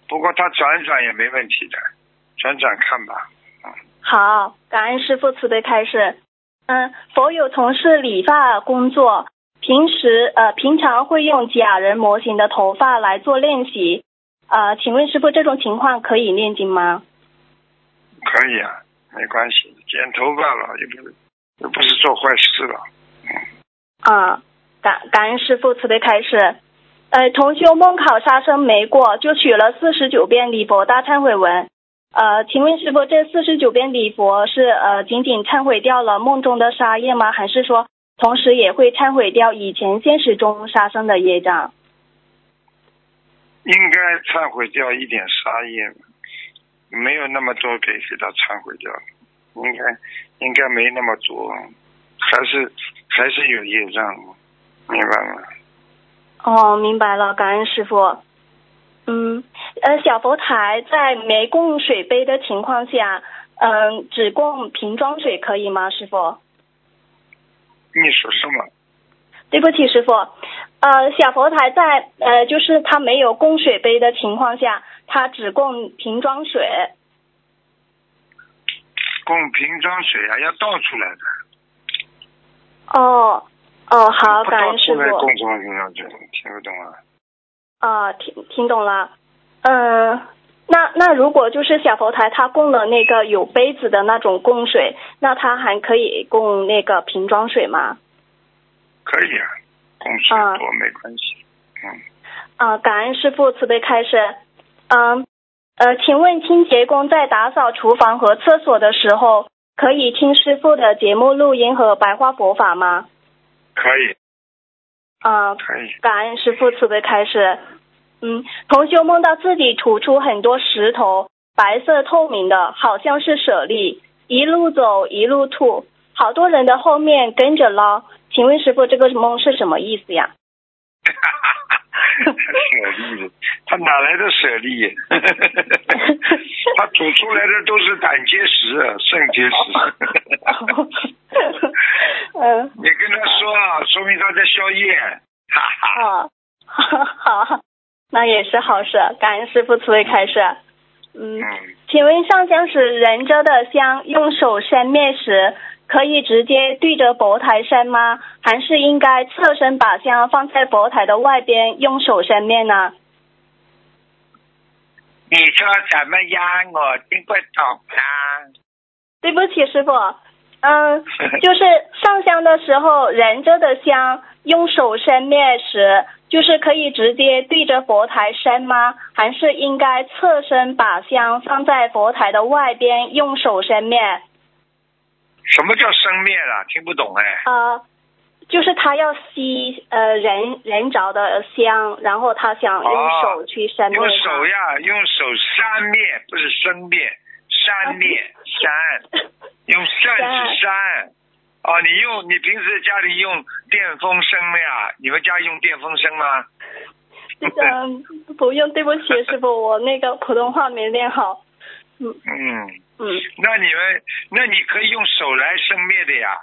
不过他转转也没问题的，转转看吧。好，感恩师傅慈悲开示。嗯，佛有从事理发工作，平时呃平常会用假人模型的头发来做练习。呃，请问师傅这种情况可以念经吗？可以啊，没关系，剪头发了又不是又不是做坏事了。啊，感感恩师傅慈悲开示。呃，同修梦考杀生没过，就取了四十九遍礼佛大忏悔文。呃，请问师傅，这四十九遍礼佛是呃仅仅忏悔掉了梦中的杀业吗？还是说同时也会忏悔掉以前现实中杀生的业障？应该忏悔掉一点杀业，没有那么多给给他忏悔掉，应该应该没那么多，还是还是有业障，明白吗？哦，明白了，感恩师傅。嗯，呃，小佛台在没供水杯的情况下，嗯、只供瓶装水可以吗，师傅？你说什么？对不起，师傅。呃，小佛台在呃，就是它没有供水杯的情况下，它只供瓶装水。供瓶装水啊，要倒出来的。哦，哦，好，感恩师傅。供什么身上去，听不懂啊？啊，听听懂了。嗯，那那如果就是小佛台它供了那个有杯子的那种供水，那它还可以供那个瓶装水吗？可以啊，供水啊没关系。嗯，啊，感恩师傅慈悲开示。嗯，呃，请问清洁工在打扫厨房和厕所的时候，可以听师傅的节目录音和白话佛法吗？可以，啊，可以。感恩师傅慈悲开始。嗯，同修梦到自己吐出很多石头，白色透明的，好像是舍利，一路走一路吐，好多人的后面跟着捞。请问师傅，这个梦是什么意思呀？舍利，他哪来的舍利？他吐出来的都是胆结石、肾结石。嗯 (laughs) (laughs) 你跟他说啊，说明他在宵夜。哈哈。好，好，那也是好事，感恩师傅慈悲开示。嗯，嗯，请问上香时人着的香用手扇灭时，可以直接对着佛台扇吗？还是应该侧身把香放在佛台的外边，用手扇灭呢？你说什么呀？我听不懂啊。对不起，师傅。(laughs) 嗯，就是上香的时候，人着的香用手扇灭时，就是可以直接对着佛台扇吗？还是应该侧身把香放在佛台的外边，用手扇灭？什么叫生灭了？听不懂哎。呃，就是他要吸呃人人着的香，然后他想用手去扇灭用。手呀，用手扇灭，不是生灭，扇灭扇，(laughs) 用扇子扇。哦，你用你平时家里用电风扇呀？你们家用电风扇吗？嗯，不用，对不起，师傅，我那个普通话没练好。嗯嗯，嗯那你们那你可以用手来生灭的呀。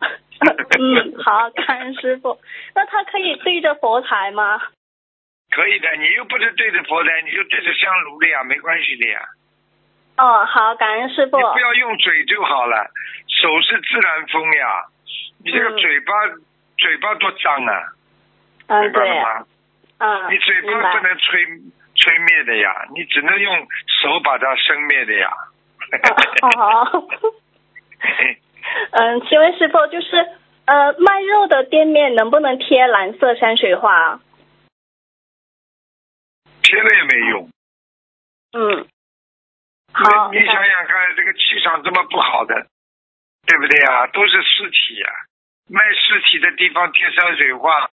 (laughs) (laughs) 嗯，好，感恩师傅。那他可以对着佛台吗？可以的，你又不是对着佛台，你就对着香炉的呀，没关系的呀。哦，好，感恩师傅你。不要用嘴就好了，手是自然风呀。你这个嗯嘴巴、嘴巴多脏啊，嗯，明白对，了吗？嗯，你嘴巴不能吹吹灭的呀，你只能用手把它生灭的呀。(laughs) 哦，好。(laughs) 嗯，请问师傅，就是呃，卖肉的店面能不能贴蓝色山水画？贴了也没用。嗯，好，你你想想看，这个气场这么不好的，对不对啊？都是尸体呀，卖尸体的地方贴山水画，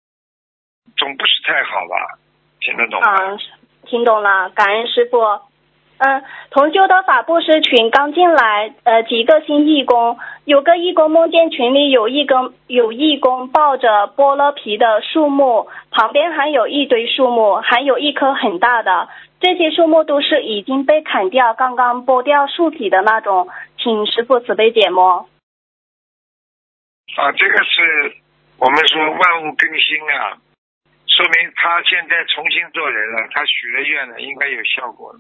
总不是太好吧？听得懂吗？嗯，听懂了，感恩师傅。嗯，同修的法布施群刚进来，呃，几个新义工，有个义工梦见群里有一根有义工抱着剥了皮的树木，旁边还有一堆树木，还有一棵很大的，这些树木都是已经被砍掉，刚刚剥掉树皮的那种，请师傅慈悲解魔。啊，这个是我们说万物更新啊，说明他现在重新做人了，他许了愿了，应该有效果了。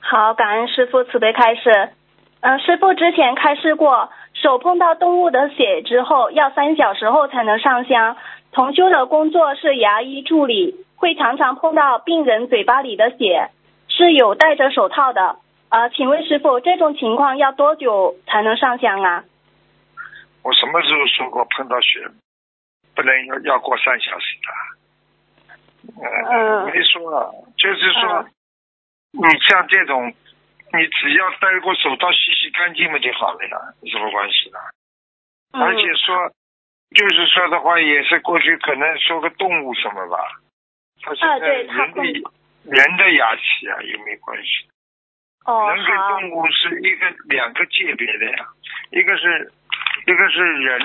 好，感恩师傅慈悲开示。嗯、师傅之前开示过，手碰到动物的血之后，要三小时后才能上香。同修的工作是牙医助理，会常常碰到病人嘴巴里的血，是有戴着手套的。呃，请问师傅，这种情况要多久才能上香啊？我什么时候说过碰到血不能要要过三小时的？呃，嗯没说啊，就是说嗯你像这种，你只要戴过手套洗洗干净嘛就好了呀，有什么关系呢？嗯。而且说，就是说的话，也是过去可能说个动物什么吧，它现啊在人的、人的牙齿啊也没有关系？哦，人跟，动物是一个两个界别的呀，一个是一个是人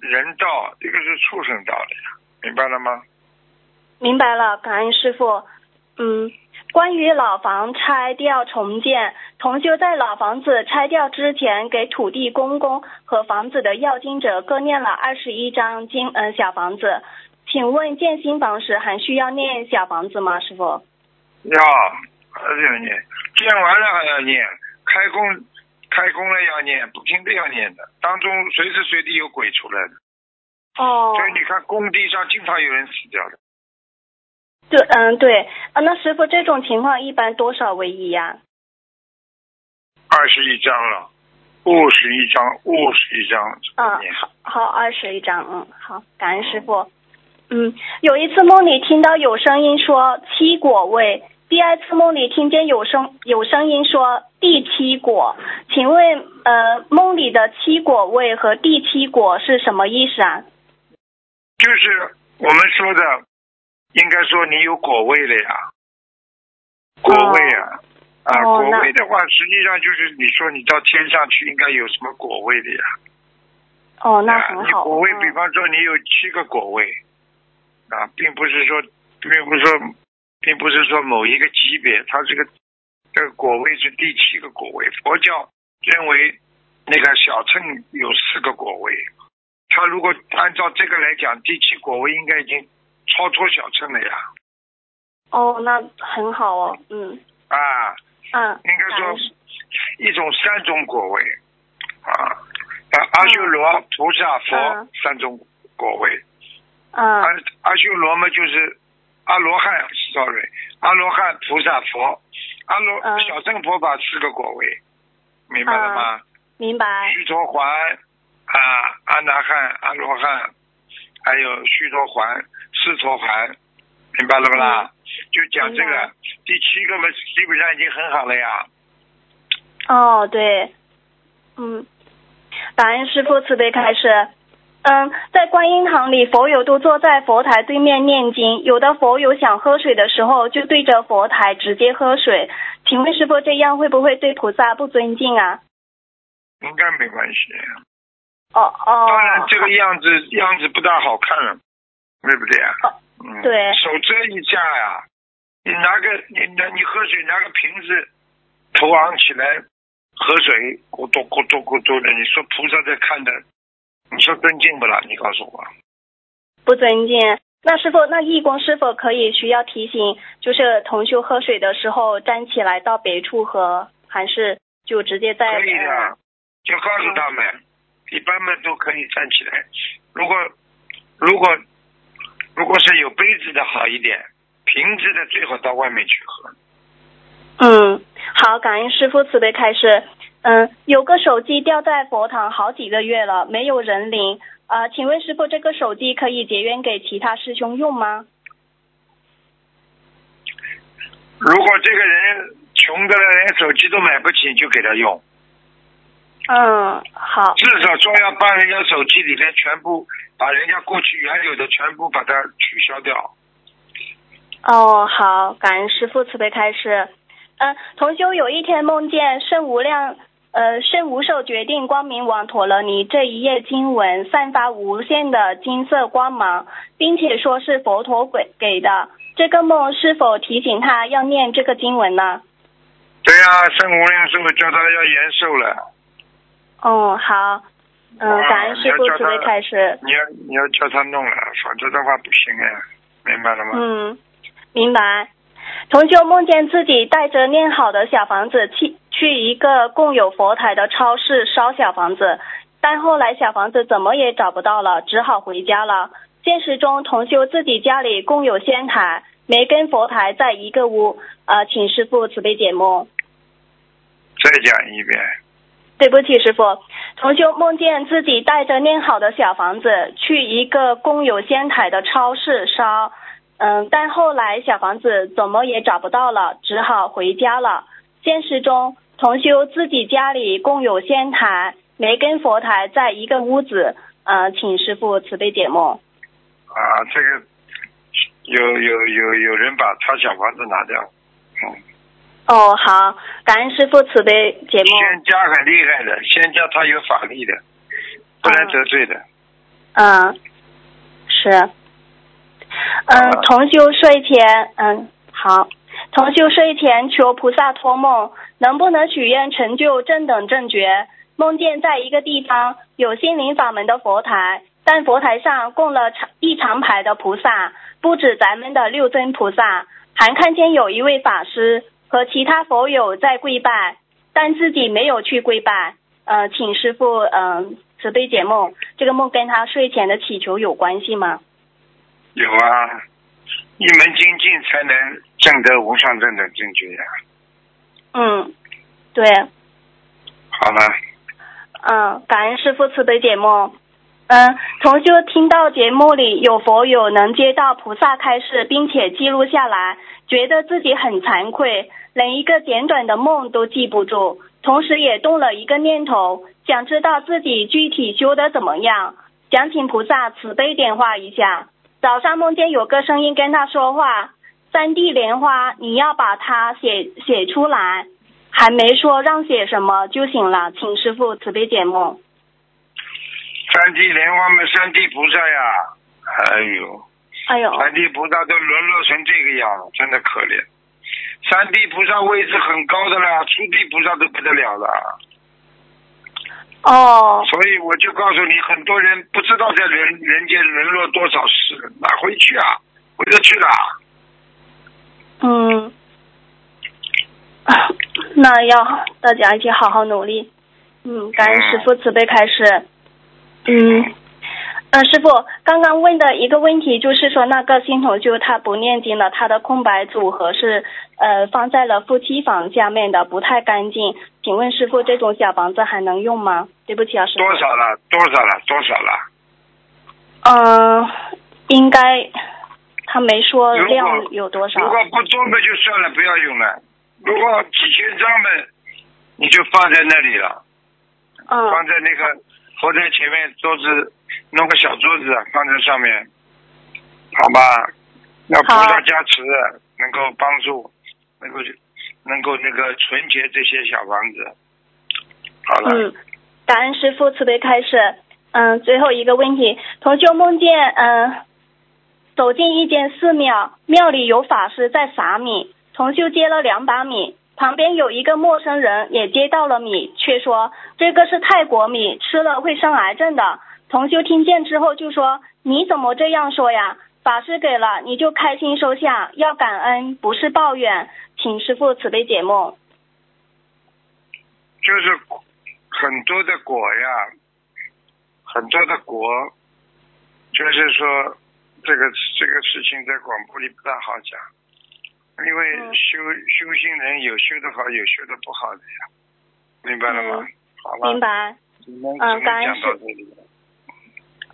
人道，一个是畜生道的呀，明白了吗？明白了，感恩师傅。嗯，关于老房拆掉重建，同修在老房子拆掉之前，给土地公公和房子的要经者各念了二十一张经呃小房子。请问建新房时还需要念小房子吗，师傅？要还是要念，建完了还要念，开工开工了要念，不停的要念的，当中随时随地有鬼出来的，哦，所以你看工地上经常有人死掉的，对，嗯，对，啊，那师傅这种情况一般多少为宜呀？二十一张了，五十一张，五十一张。嗯，好，好，二十一张，嗯，好，感恩师傅。嗯，有一次梦里听到有声音说七果位，第二次梦里听见有声有声音说第七果，请问呃梦里的七果位和第七果是什么意思啊？就是我们说的，应该说你有果位了呀，果位啊，啊，果位的话，实际上就是你说你到天上去应该有什么果位的呀？哦，那啊很好。你果位，嗯比方说你有七个果位，啊，并不是说，并不是说，并不是说某一个级别，它这个这个果位是第七个果位。佛教认为那个小乘有四个果位，他如果按照这个来讲，第七果位应该已经超脱小乘了呀，哦，那很好哦，嗯。啊，嗯，应该说一种三种果位，啊，啊阿修罗、菩萨、佛嗯。三种果位。嗯。阿阿修罗嘛，就是阿罗汉，sorry，阿罗汉、菩萨、佛，阿罗、嗯。小乘佛法四个果位，明白了吗？明白。须陀环啊，阿那汉、阿罗汉，还有须陀环、四陀环，明白了不啦？就讲这个第七个嘛，基本上已经很好了呀。哦，对，嗯，感恩师傅慈悲开示。嗯，在观音堂里，佛友都坐在佛台对面念经，有的佛友想喝水的时候，就对着佛台直接喝水。请问师傅，这样会不会对菩萨不尊敬啊？应该没关系，哦哦，当然这个样子样子不大好看了，对不对啊？哦嗯，对手遮一下呀，你拿个你拿你喝水拿个瓶子，头昂起来喝水，咕嘟咕嘟咕嘟的，你说菩萨在看的，你说尊敬不啦？你告诉我，不尊敬。那师傅，那义工是否可以需要提醒，就是同修喝水的时候站起来到别处喝，还是就直接在？可以的呃，就告诉他们，一般嘛都可以站起来。如果如果如果是有杯子的好一点，瓶子的最好到外面去喝。嗯，好，感恩师傅慈悲开示。嗯，有个手机掉在佛堂好几个月了，没有人领。呃，请问师傅，这个手机可以结缘给其他师兄用吗？如果这个人穷的连手机都买不起，就给他用。嗯，好。至少说要把人家手机里面全部把人家过去原有的全部把它取消掉。哦，好，感恩师傅慈悲开示。嗯，同修有一天梦见圣无量，呃，圣无寿决定光明王陀罗尼这一页经文散发无限的金色光芒，并且说是佛陀给给的。这个梦是否提醒他要念这个经文呢？对呀、圣无量寿叫他要延寿了，哦，好，嗯，哇感恩师傅慈悲开始。你要你要叫他弄了，否则的话不行哎，明白了吗？嗯，明白。同修梦见自己带着念好的小房子去去一个供有佛台的超市烧小房子，但后来小房子怎么也找不到了，只好回家了。现实中，同修自己家里供有仙台，没跟佛台在一个屋，呃，请师傅慈悲解梦。再讲一遍，对不起，师傅。同修梦见自己带着念好的小房子去一个供有仙台的超市烧，嗯，但后来小房子怎么也找不到了，只好回家了。现实中，同修自己家里供有仙台，没跟佛台在一个屋子，呃，请师傅慈悲解梦。啊，这个有有有有人把他小房子拿掉，嗯，哦，好，感恩师傅慈悲解梦。仙家很厉害的，仙家他有法力的，不能得罪的。嗯，是。嗯啊，同修睡前，嗯，好。同修睡前求菩萨托梦，能不能许愿成就正等正觉？梦见在一个地方有心灵法门的佛台，但佛台上供了长一长排的菩萨，不止咱们的六尊菩萨，还看见有一位法师和其他佛友在跪拜，但自己没有去跪拜。呃，请师傅嗯、慈悲解梦，这个梦跟他睡前的祈求有关系吗？有啊，一门精进才能证得无上正等正觉呀。嗯，对，好了，嗯，感恩师傅慈悲解梦。嗯，同修听到节目里有佛友能接到菩萨开示，并且记录下来，觉得自己很惭愧，连一个简短的梦都记不住，同时也动了一个念头，想知道自己具体修的怎么样，想请菩萨慈悲点化一下。早上梦见有个声音跟他说话：“三地莲花，你要把它写写出来。”还没说让写什么就醒了，请师傅慈悲解梦。三地莲花嘛，三地菩萨呀，哎呦，哎呦，三地菩萨都沦落成这个样了，真的可怜。三地菩萨位置很高的啦，初地菩萨都不得了了。哦，所以我就告诉你，很多人不知道在人人间沦落多少世，哪回去啊？回得去了。嗯，啊 (coughs) 那要大家一起好好努力。嗯，感恩师傅慈悲开示。嗯，呃，师傅刚刚问的一个问题就是说，那个新同修他不念经了，他的空白组合是呃放在了夫妻房下面的，不太干净。请问师傅，这种小房子还能用吗？对不起啊，师傅。多少了？多少了？多少了？嗯、应该他没说量有多少。如果不做的就算了，不要用了。如果几千张的，你就放在那里了，嗯放在那个佛台前面桌子，弄个小桌子放在上面，好吧？要菩萨加持，能够帮助，能够能够那个纯洁这些小房子。好了，嗯，感恩师傅慈悲开示。嗯，最后一个问题，同修梦见嗯走进一间寺庙，庙里有法师在撒米，同修接了两把米，旁边有一个陌生人也接到了米，却说这个是泰国米，吃了会生癌症的。同修听见之后就说：“你怎么这样说呀？法师给了你就开心收下，要感恩，不是抱怨。”请师傅慈悲解梦。就是很多的果呀，很多的果，就是说这个这个事情在广播里不大好讲，因为嗯修、修行人有修的好，有修的不好的呀，明白了吗？嗯好了，明白。嗯感恩师讲到这里。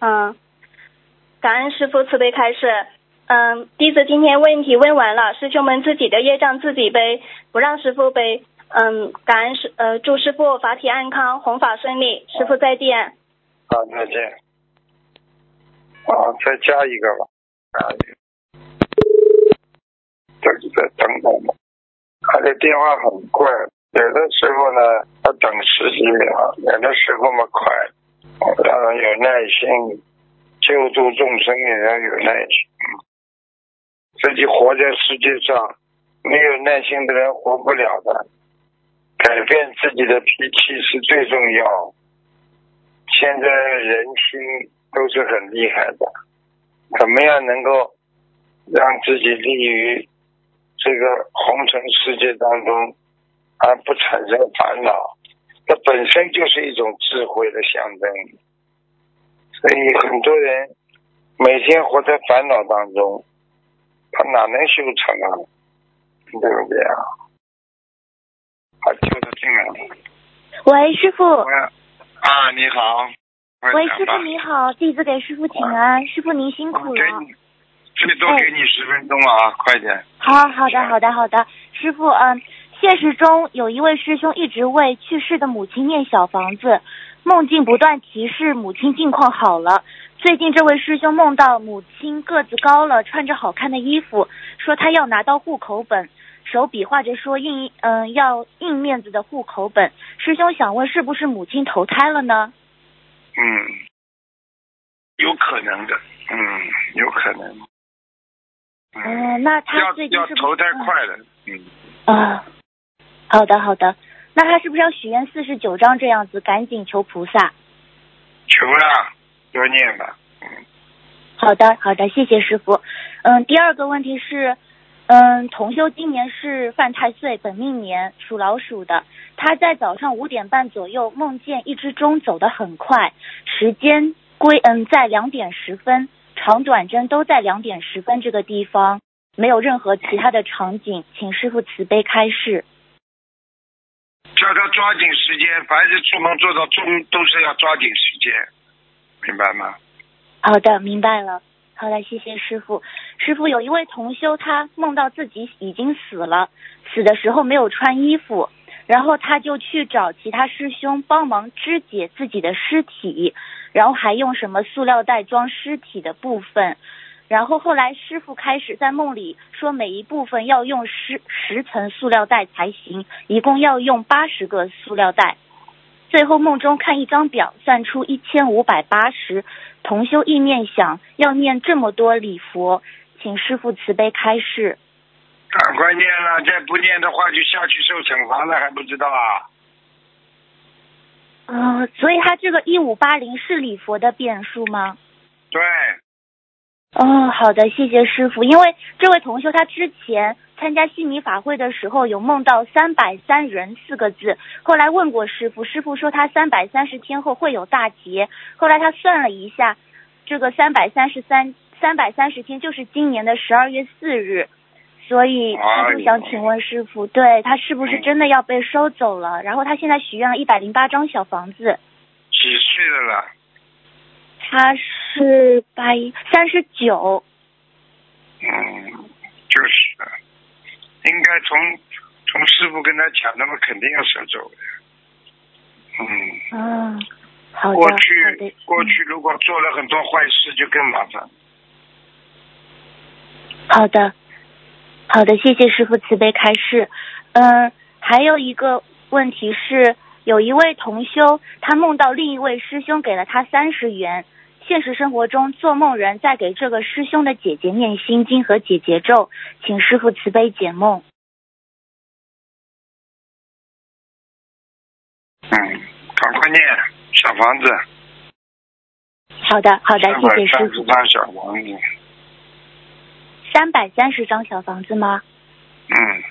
嗯，感恩师傅慈悲开示。嗯，弟子今天问题问完了，师兄们自己的业障自己背，不让师傅背。嗯，感恩师呃，祝师傅法体安康，弘法顺利。师傅再见。好，再见。好，再加一个吧，加在。等等吧。他的电话很快，有的时候呢要等十几秒，有的时候嘛快。当然有耐心，救助众生也要有耐心。自己活在世界上，没有耐心的人活不了的。改变自己的脾气是最重要。现在人心都是很厉害的，怎么样能够让自己立于这个红尘世界当中，而不产生烦恼？这本身就是一种智慧的象征。所以很多人每天活在烦恼当中，他哪能修成啊？对不对啊？他就是进来了。喂，师傅。啊，你好。喂，师傅你好，弟子给师傅请安。师傅您辛苦了。最多给你十分钟啊，快点。好好的，好的，好的。师傅，嗯，现实中有一位师兄一直为去世的母亲念小房子，梦境不断提示母亲近况好了。最近这位师兄梦到母亲个子高了，穿着好看的衣服，说他要拿到户口本，手比划着说硬嗯、要硬面子的户口本。师兄想问，是不是母亲投胎了呢？嗯，有可能的，嗯，有可能。嗯，嗯，那他要最近是投胎嗯快了，嗯，啊，好的好的，那他是不是要许愿四十九章这样子，赶紧求菩萨？求了，多念吧，嗯，好的好的，谢谢师傅。嗯，第二个问题是，嗯，同修今年是犯太岁，本命年，属老鼠的。他在早上五点半左右梦见一只钟走得很快，时间归嗯在两点十分，长短针都在两点十分这个地方，没有任何其他的场景，请师傅慈悲开示。叫他抓紧时间，凡是出门做到中都是要抓紧时间，明白吗？好的，明白了。好的，谢谢师傅。师傅有一位同修，他梦到自己已经死了，死的时候没有穿衣服，然后他就去找其他师兄帮忙肢解自己的尸体，然后还用什么塑料袋装尸体的部分，然后后来师傅开始在梦里说每一部分要用十十层塑料袋才行，一共要用八十个塑料袋。最后梦中看一张表，算出一千五百八十。同修意念想要念这么多礼佛，请师傅慈悲开示。赶快念了，再不念的话就下去受惩罚了，还不知道啊？嗯，所以他这个一五八零是礼佛的变数吗？对。哦，好的，谢谢师傅。因为这位同修他之前参加悉尼法会的时候有梦到三百三人四个字，后来问过师傅，师傅说他三百三十天后会有大劫。后来他算了一下，这个三百三十三三百三十天就是今年的十二月四日，所以他就想请问师傅，对他是不是真的要被收走了？然后他现在许愿了一百零八张小房子。几岁了啦？他是八一三十九。嗯，就是的，应该从从师傅跟他讲，那么肯定要收走的。嗯。啊，好的。过去过去如果做了很多坏事，就更麻烦。好的，好的，谢谢师傅慈悲开示。嗯，还有一个问题是，有一位同修，他梦到另一位师兄给了他三十元。现实生活中，做梦人在给这个师兄的姐姐念心经和解结咒，请师傅慈悲解梦。嗯，赶快念小房子。好的，好的，谢谢师傅。小房子。三百三十张小房子吗？嗯。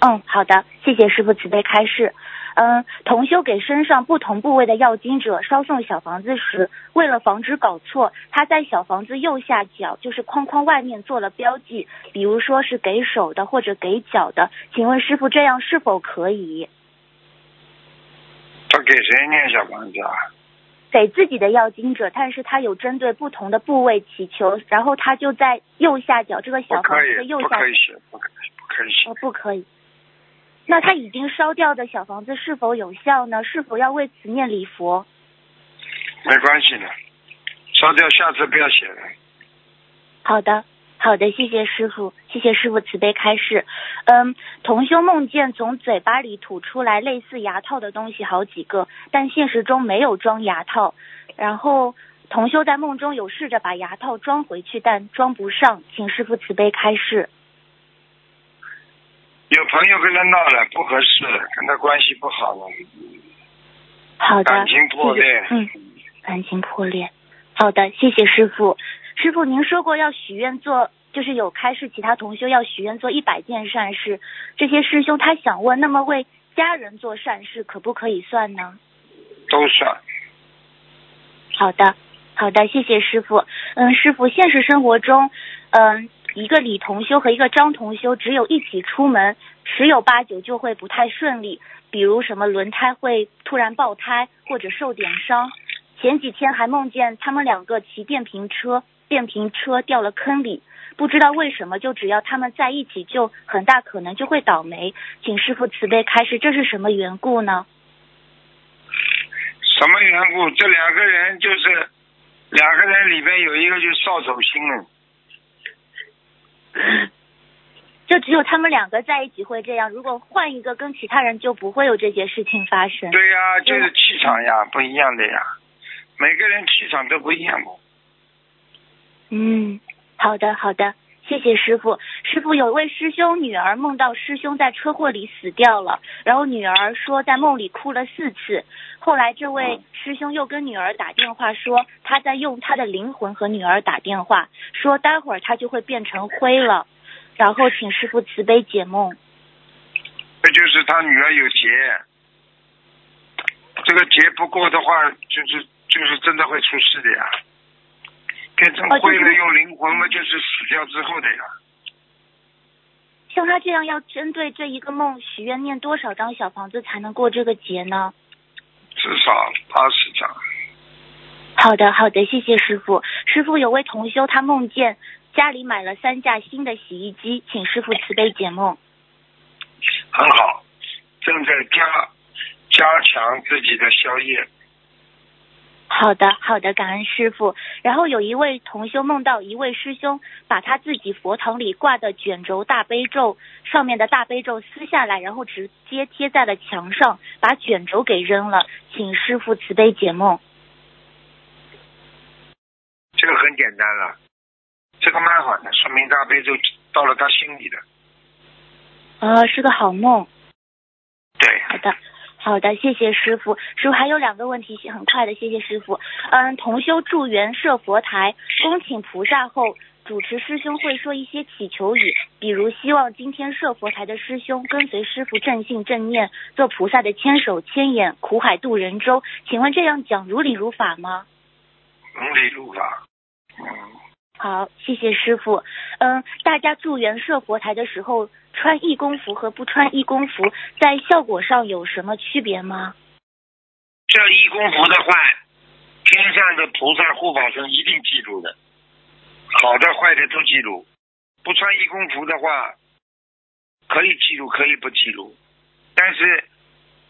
嗯，好的，谢谢师傅慈悲开示。嗯，同修给身上不同部位的要经者烧送小房子时，为了防止搞错，他在小房子右下角就是框框外面做了标记，比如说是给手的或者给脚的。请问师傅这样是否可以？他给谁念小房子啊？给自己的要经者，但是他有针对不同的部位祈求，然后他就在右下角这个小房子的右下角。不可以写，不可以，不可以写。哦，不可以。那他已经烧掉的小房子是否有效呢？是否要为此念礼佛？没关系的，烧掉下次不要写了。好的，好的，谢谢师傅，谢谢师傅慈悲开示。嗯，同修梦见从嘴巴里吐出来类似牙套的东西好几个，但现实中没有装牙套。然后同修在梦中有试着把牙套装回去，但装不上，请师傅慈悲开示。有朋友跟他闹了，不合适，跟他关系不好了。好的，感情破裂。嗯，感情破裂。好的，谢谢师傅。师傅，您说过要许愿做，就是有开示其他同修要许愿做一百件善事。这些师兄他想问，那么为家人做善事可不可以算呢？都算。好的，好的，谢谢师傅。嗯，师傅，现实生活中，嗯。一个李同修和一个张同修只有一起出门，十有八九就会不太顺利，比如什么轮胎会突然爆胎或者受点伤。前几天还梦见他们两个骑电瓶车，电瓶车掉了坑里，不知道为什么，就只要他们在一起，就很大可能就会倒霉。请师傅慈悲开示，这是什么缘故呢？什么缘故？这两个人就是两个人里边有一个就扫帚星了。(clears throat) 就只有他们两个在一起会这样，如果换一个跟其他人就不会有这些事情发生。对呀，就是气场呀，不一样的呀，每个人气场都不一样嘛。嗯，好的好的，谢谢师傅。师傅有位师兄女儿梦到师兄在车祸里死掉了，然后女儿说在梦里哭了四次。后来这位师兄又跟女儿打电话说他在用他的灵魂和女儿打电话，说待会儿他就会变成灰了。然后请师傅慈悲解梦。这就是他女儿有劫，这个劫不过的话，就是就是真的会出事的呀。变成会了用灵魂嘛，就是死掉之后的呀。像他这样要针对这一个梦许愿念多少张小房子才能过这个节呢？至少八十张。好的，好的，谢谢师傅。师傅有位同修，他梦见家里买了三架新的洗衣机，请师傅慈悲解梦。很好，正在加加强自己的宵夜。好的，好的，感恩师傅。然后有一位同修梦到一位师兄把他自己佛堂里挂的卷轴大悲咒上面的大悲咒撕下来，然后直接贴在了墙上，把卷轴给扔了，请师傅慈悲解梦。这个很简单了，这个蛮好的，说明大悲咒到了他心里的。呃，是个好梦。对。好的。好的，谢谢师傅。师傅还有两个问题，很快的，谢谢师傅。嗯，同修助缘设佛台，恭请菩萨后，主持师兄会说一些祈求语，比如希望今天设佛台的师兄跟随师傅正信正念，做菩萨的千手千眼，苦海渡人舟。请问这样讲如理如法吗？如理如法。嗯。好，谢谢师傅。嗯，大家祝愿设佛台的时候。穿义工服和不穿义工服在效果上有什么区别吗？这义工服的话，天上的菩萨护法神一定记录的，好的坏的都记录。不穿义工服的话，可以记录，可以不记录，但是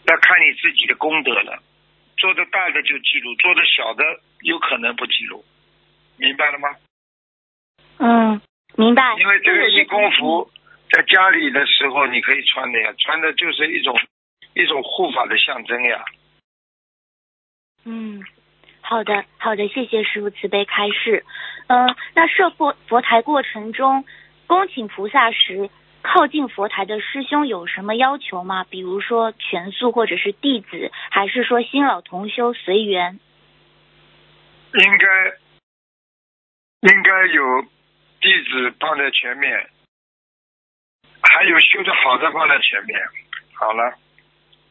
要看你自己的功德了。做的大的就记录，做的小的有可能不记录，明白了吗？嗯，明白。因为这个义工服。在家里的时候，你可以穿的呀，穿的就是一种一种护法的象征呀。嗯，好的，好的，谢谢师傅慈悲开示。嗯，那设佛佛台过程中，恭请菩萨时，靠近佛台的师兄有什么要求吗？比如说全素或者是弟子，还是说新老同修随缘？应该应该有弟子放在前面。还有修的好的放在前面，好了。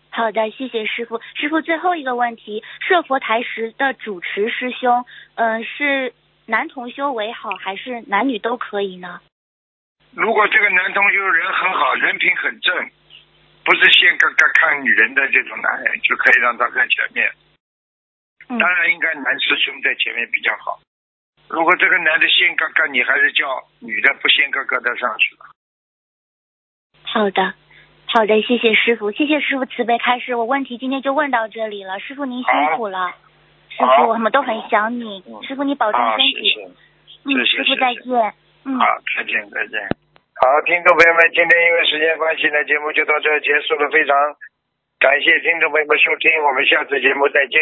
好的，谢谢师傅。师傅最后一个问题：设佛台时的主持师兄，嗯，是男同修为好，还是男女都可以呢？如果这个男同修人很好，人品很正，不是先看看看女人的这种男人，就可以让他在前面。当然应该男师兄在前面比较好。如果这个男的先哥哥你，还是叫女的不先哥哥的上去了。好的，好的，谢谢师傅，谢谢师傅慈悲开示。我问题今天就问到这里了，师傅您辛苦了，师傅我们都很想你，师傅你保重身体，嗯，师傅再见，嗯，好，再见再见。好，听众朋友们，今天因为时间关系呢，节目就到这结束了，非常感谢听众朋友们收听，我们下次节目再见。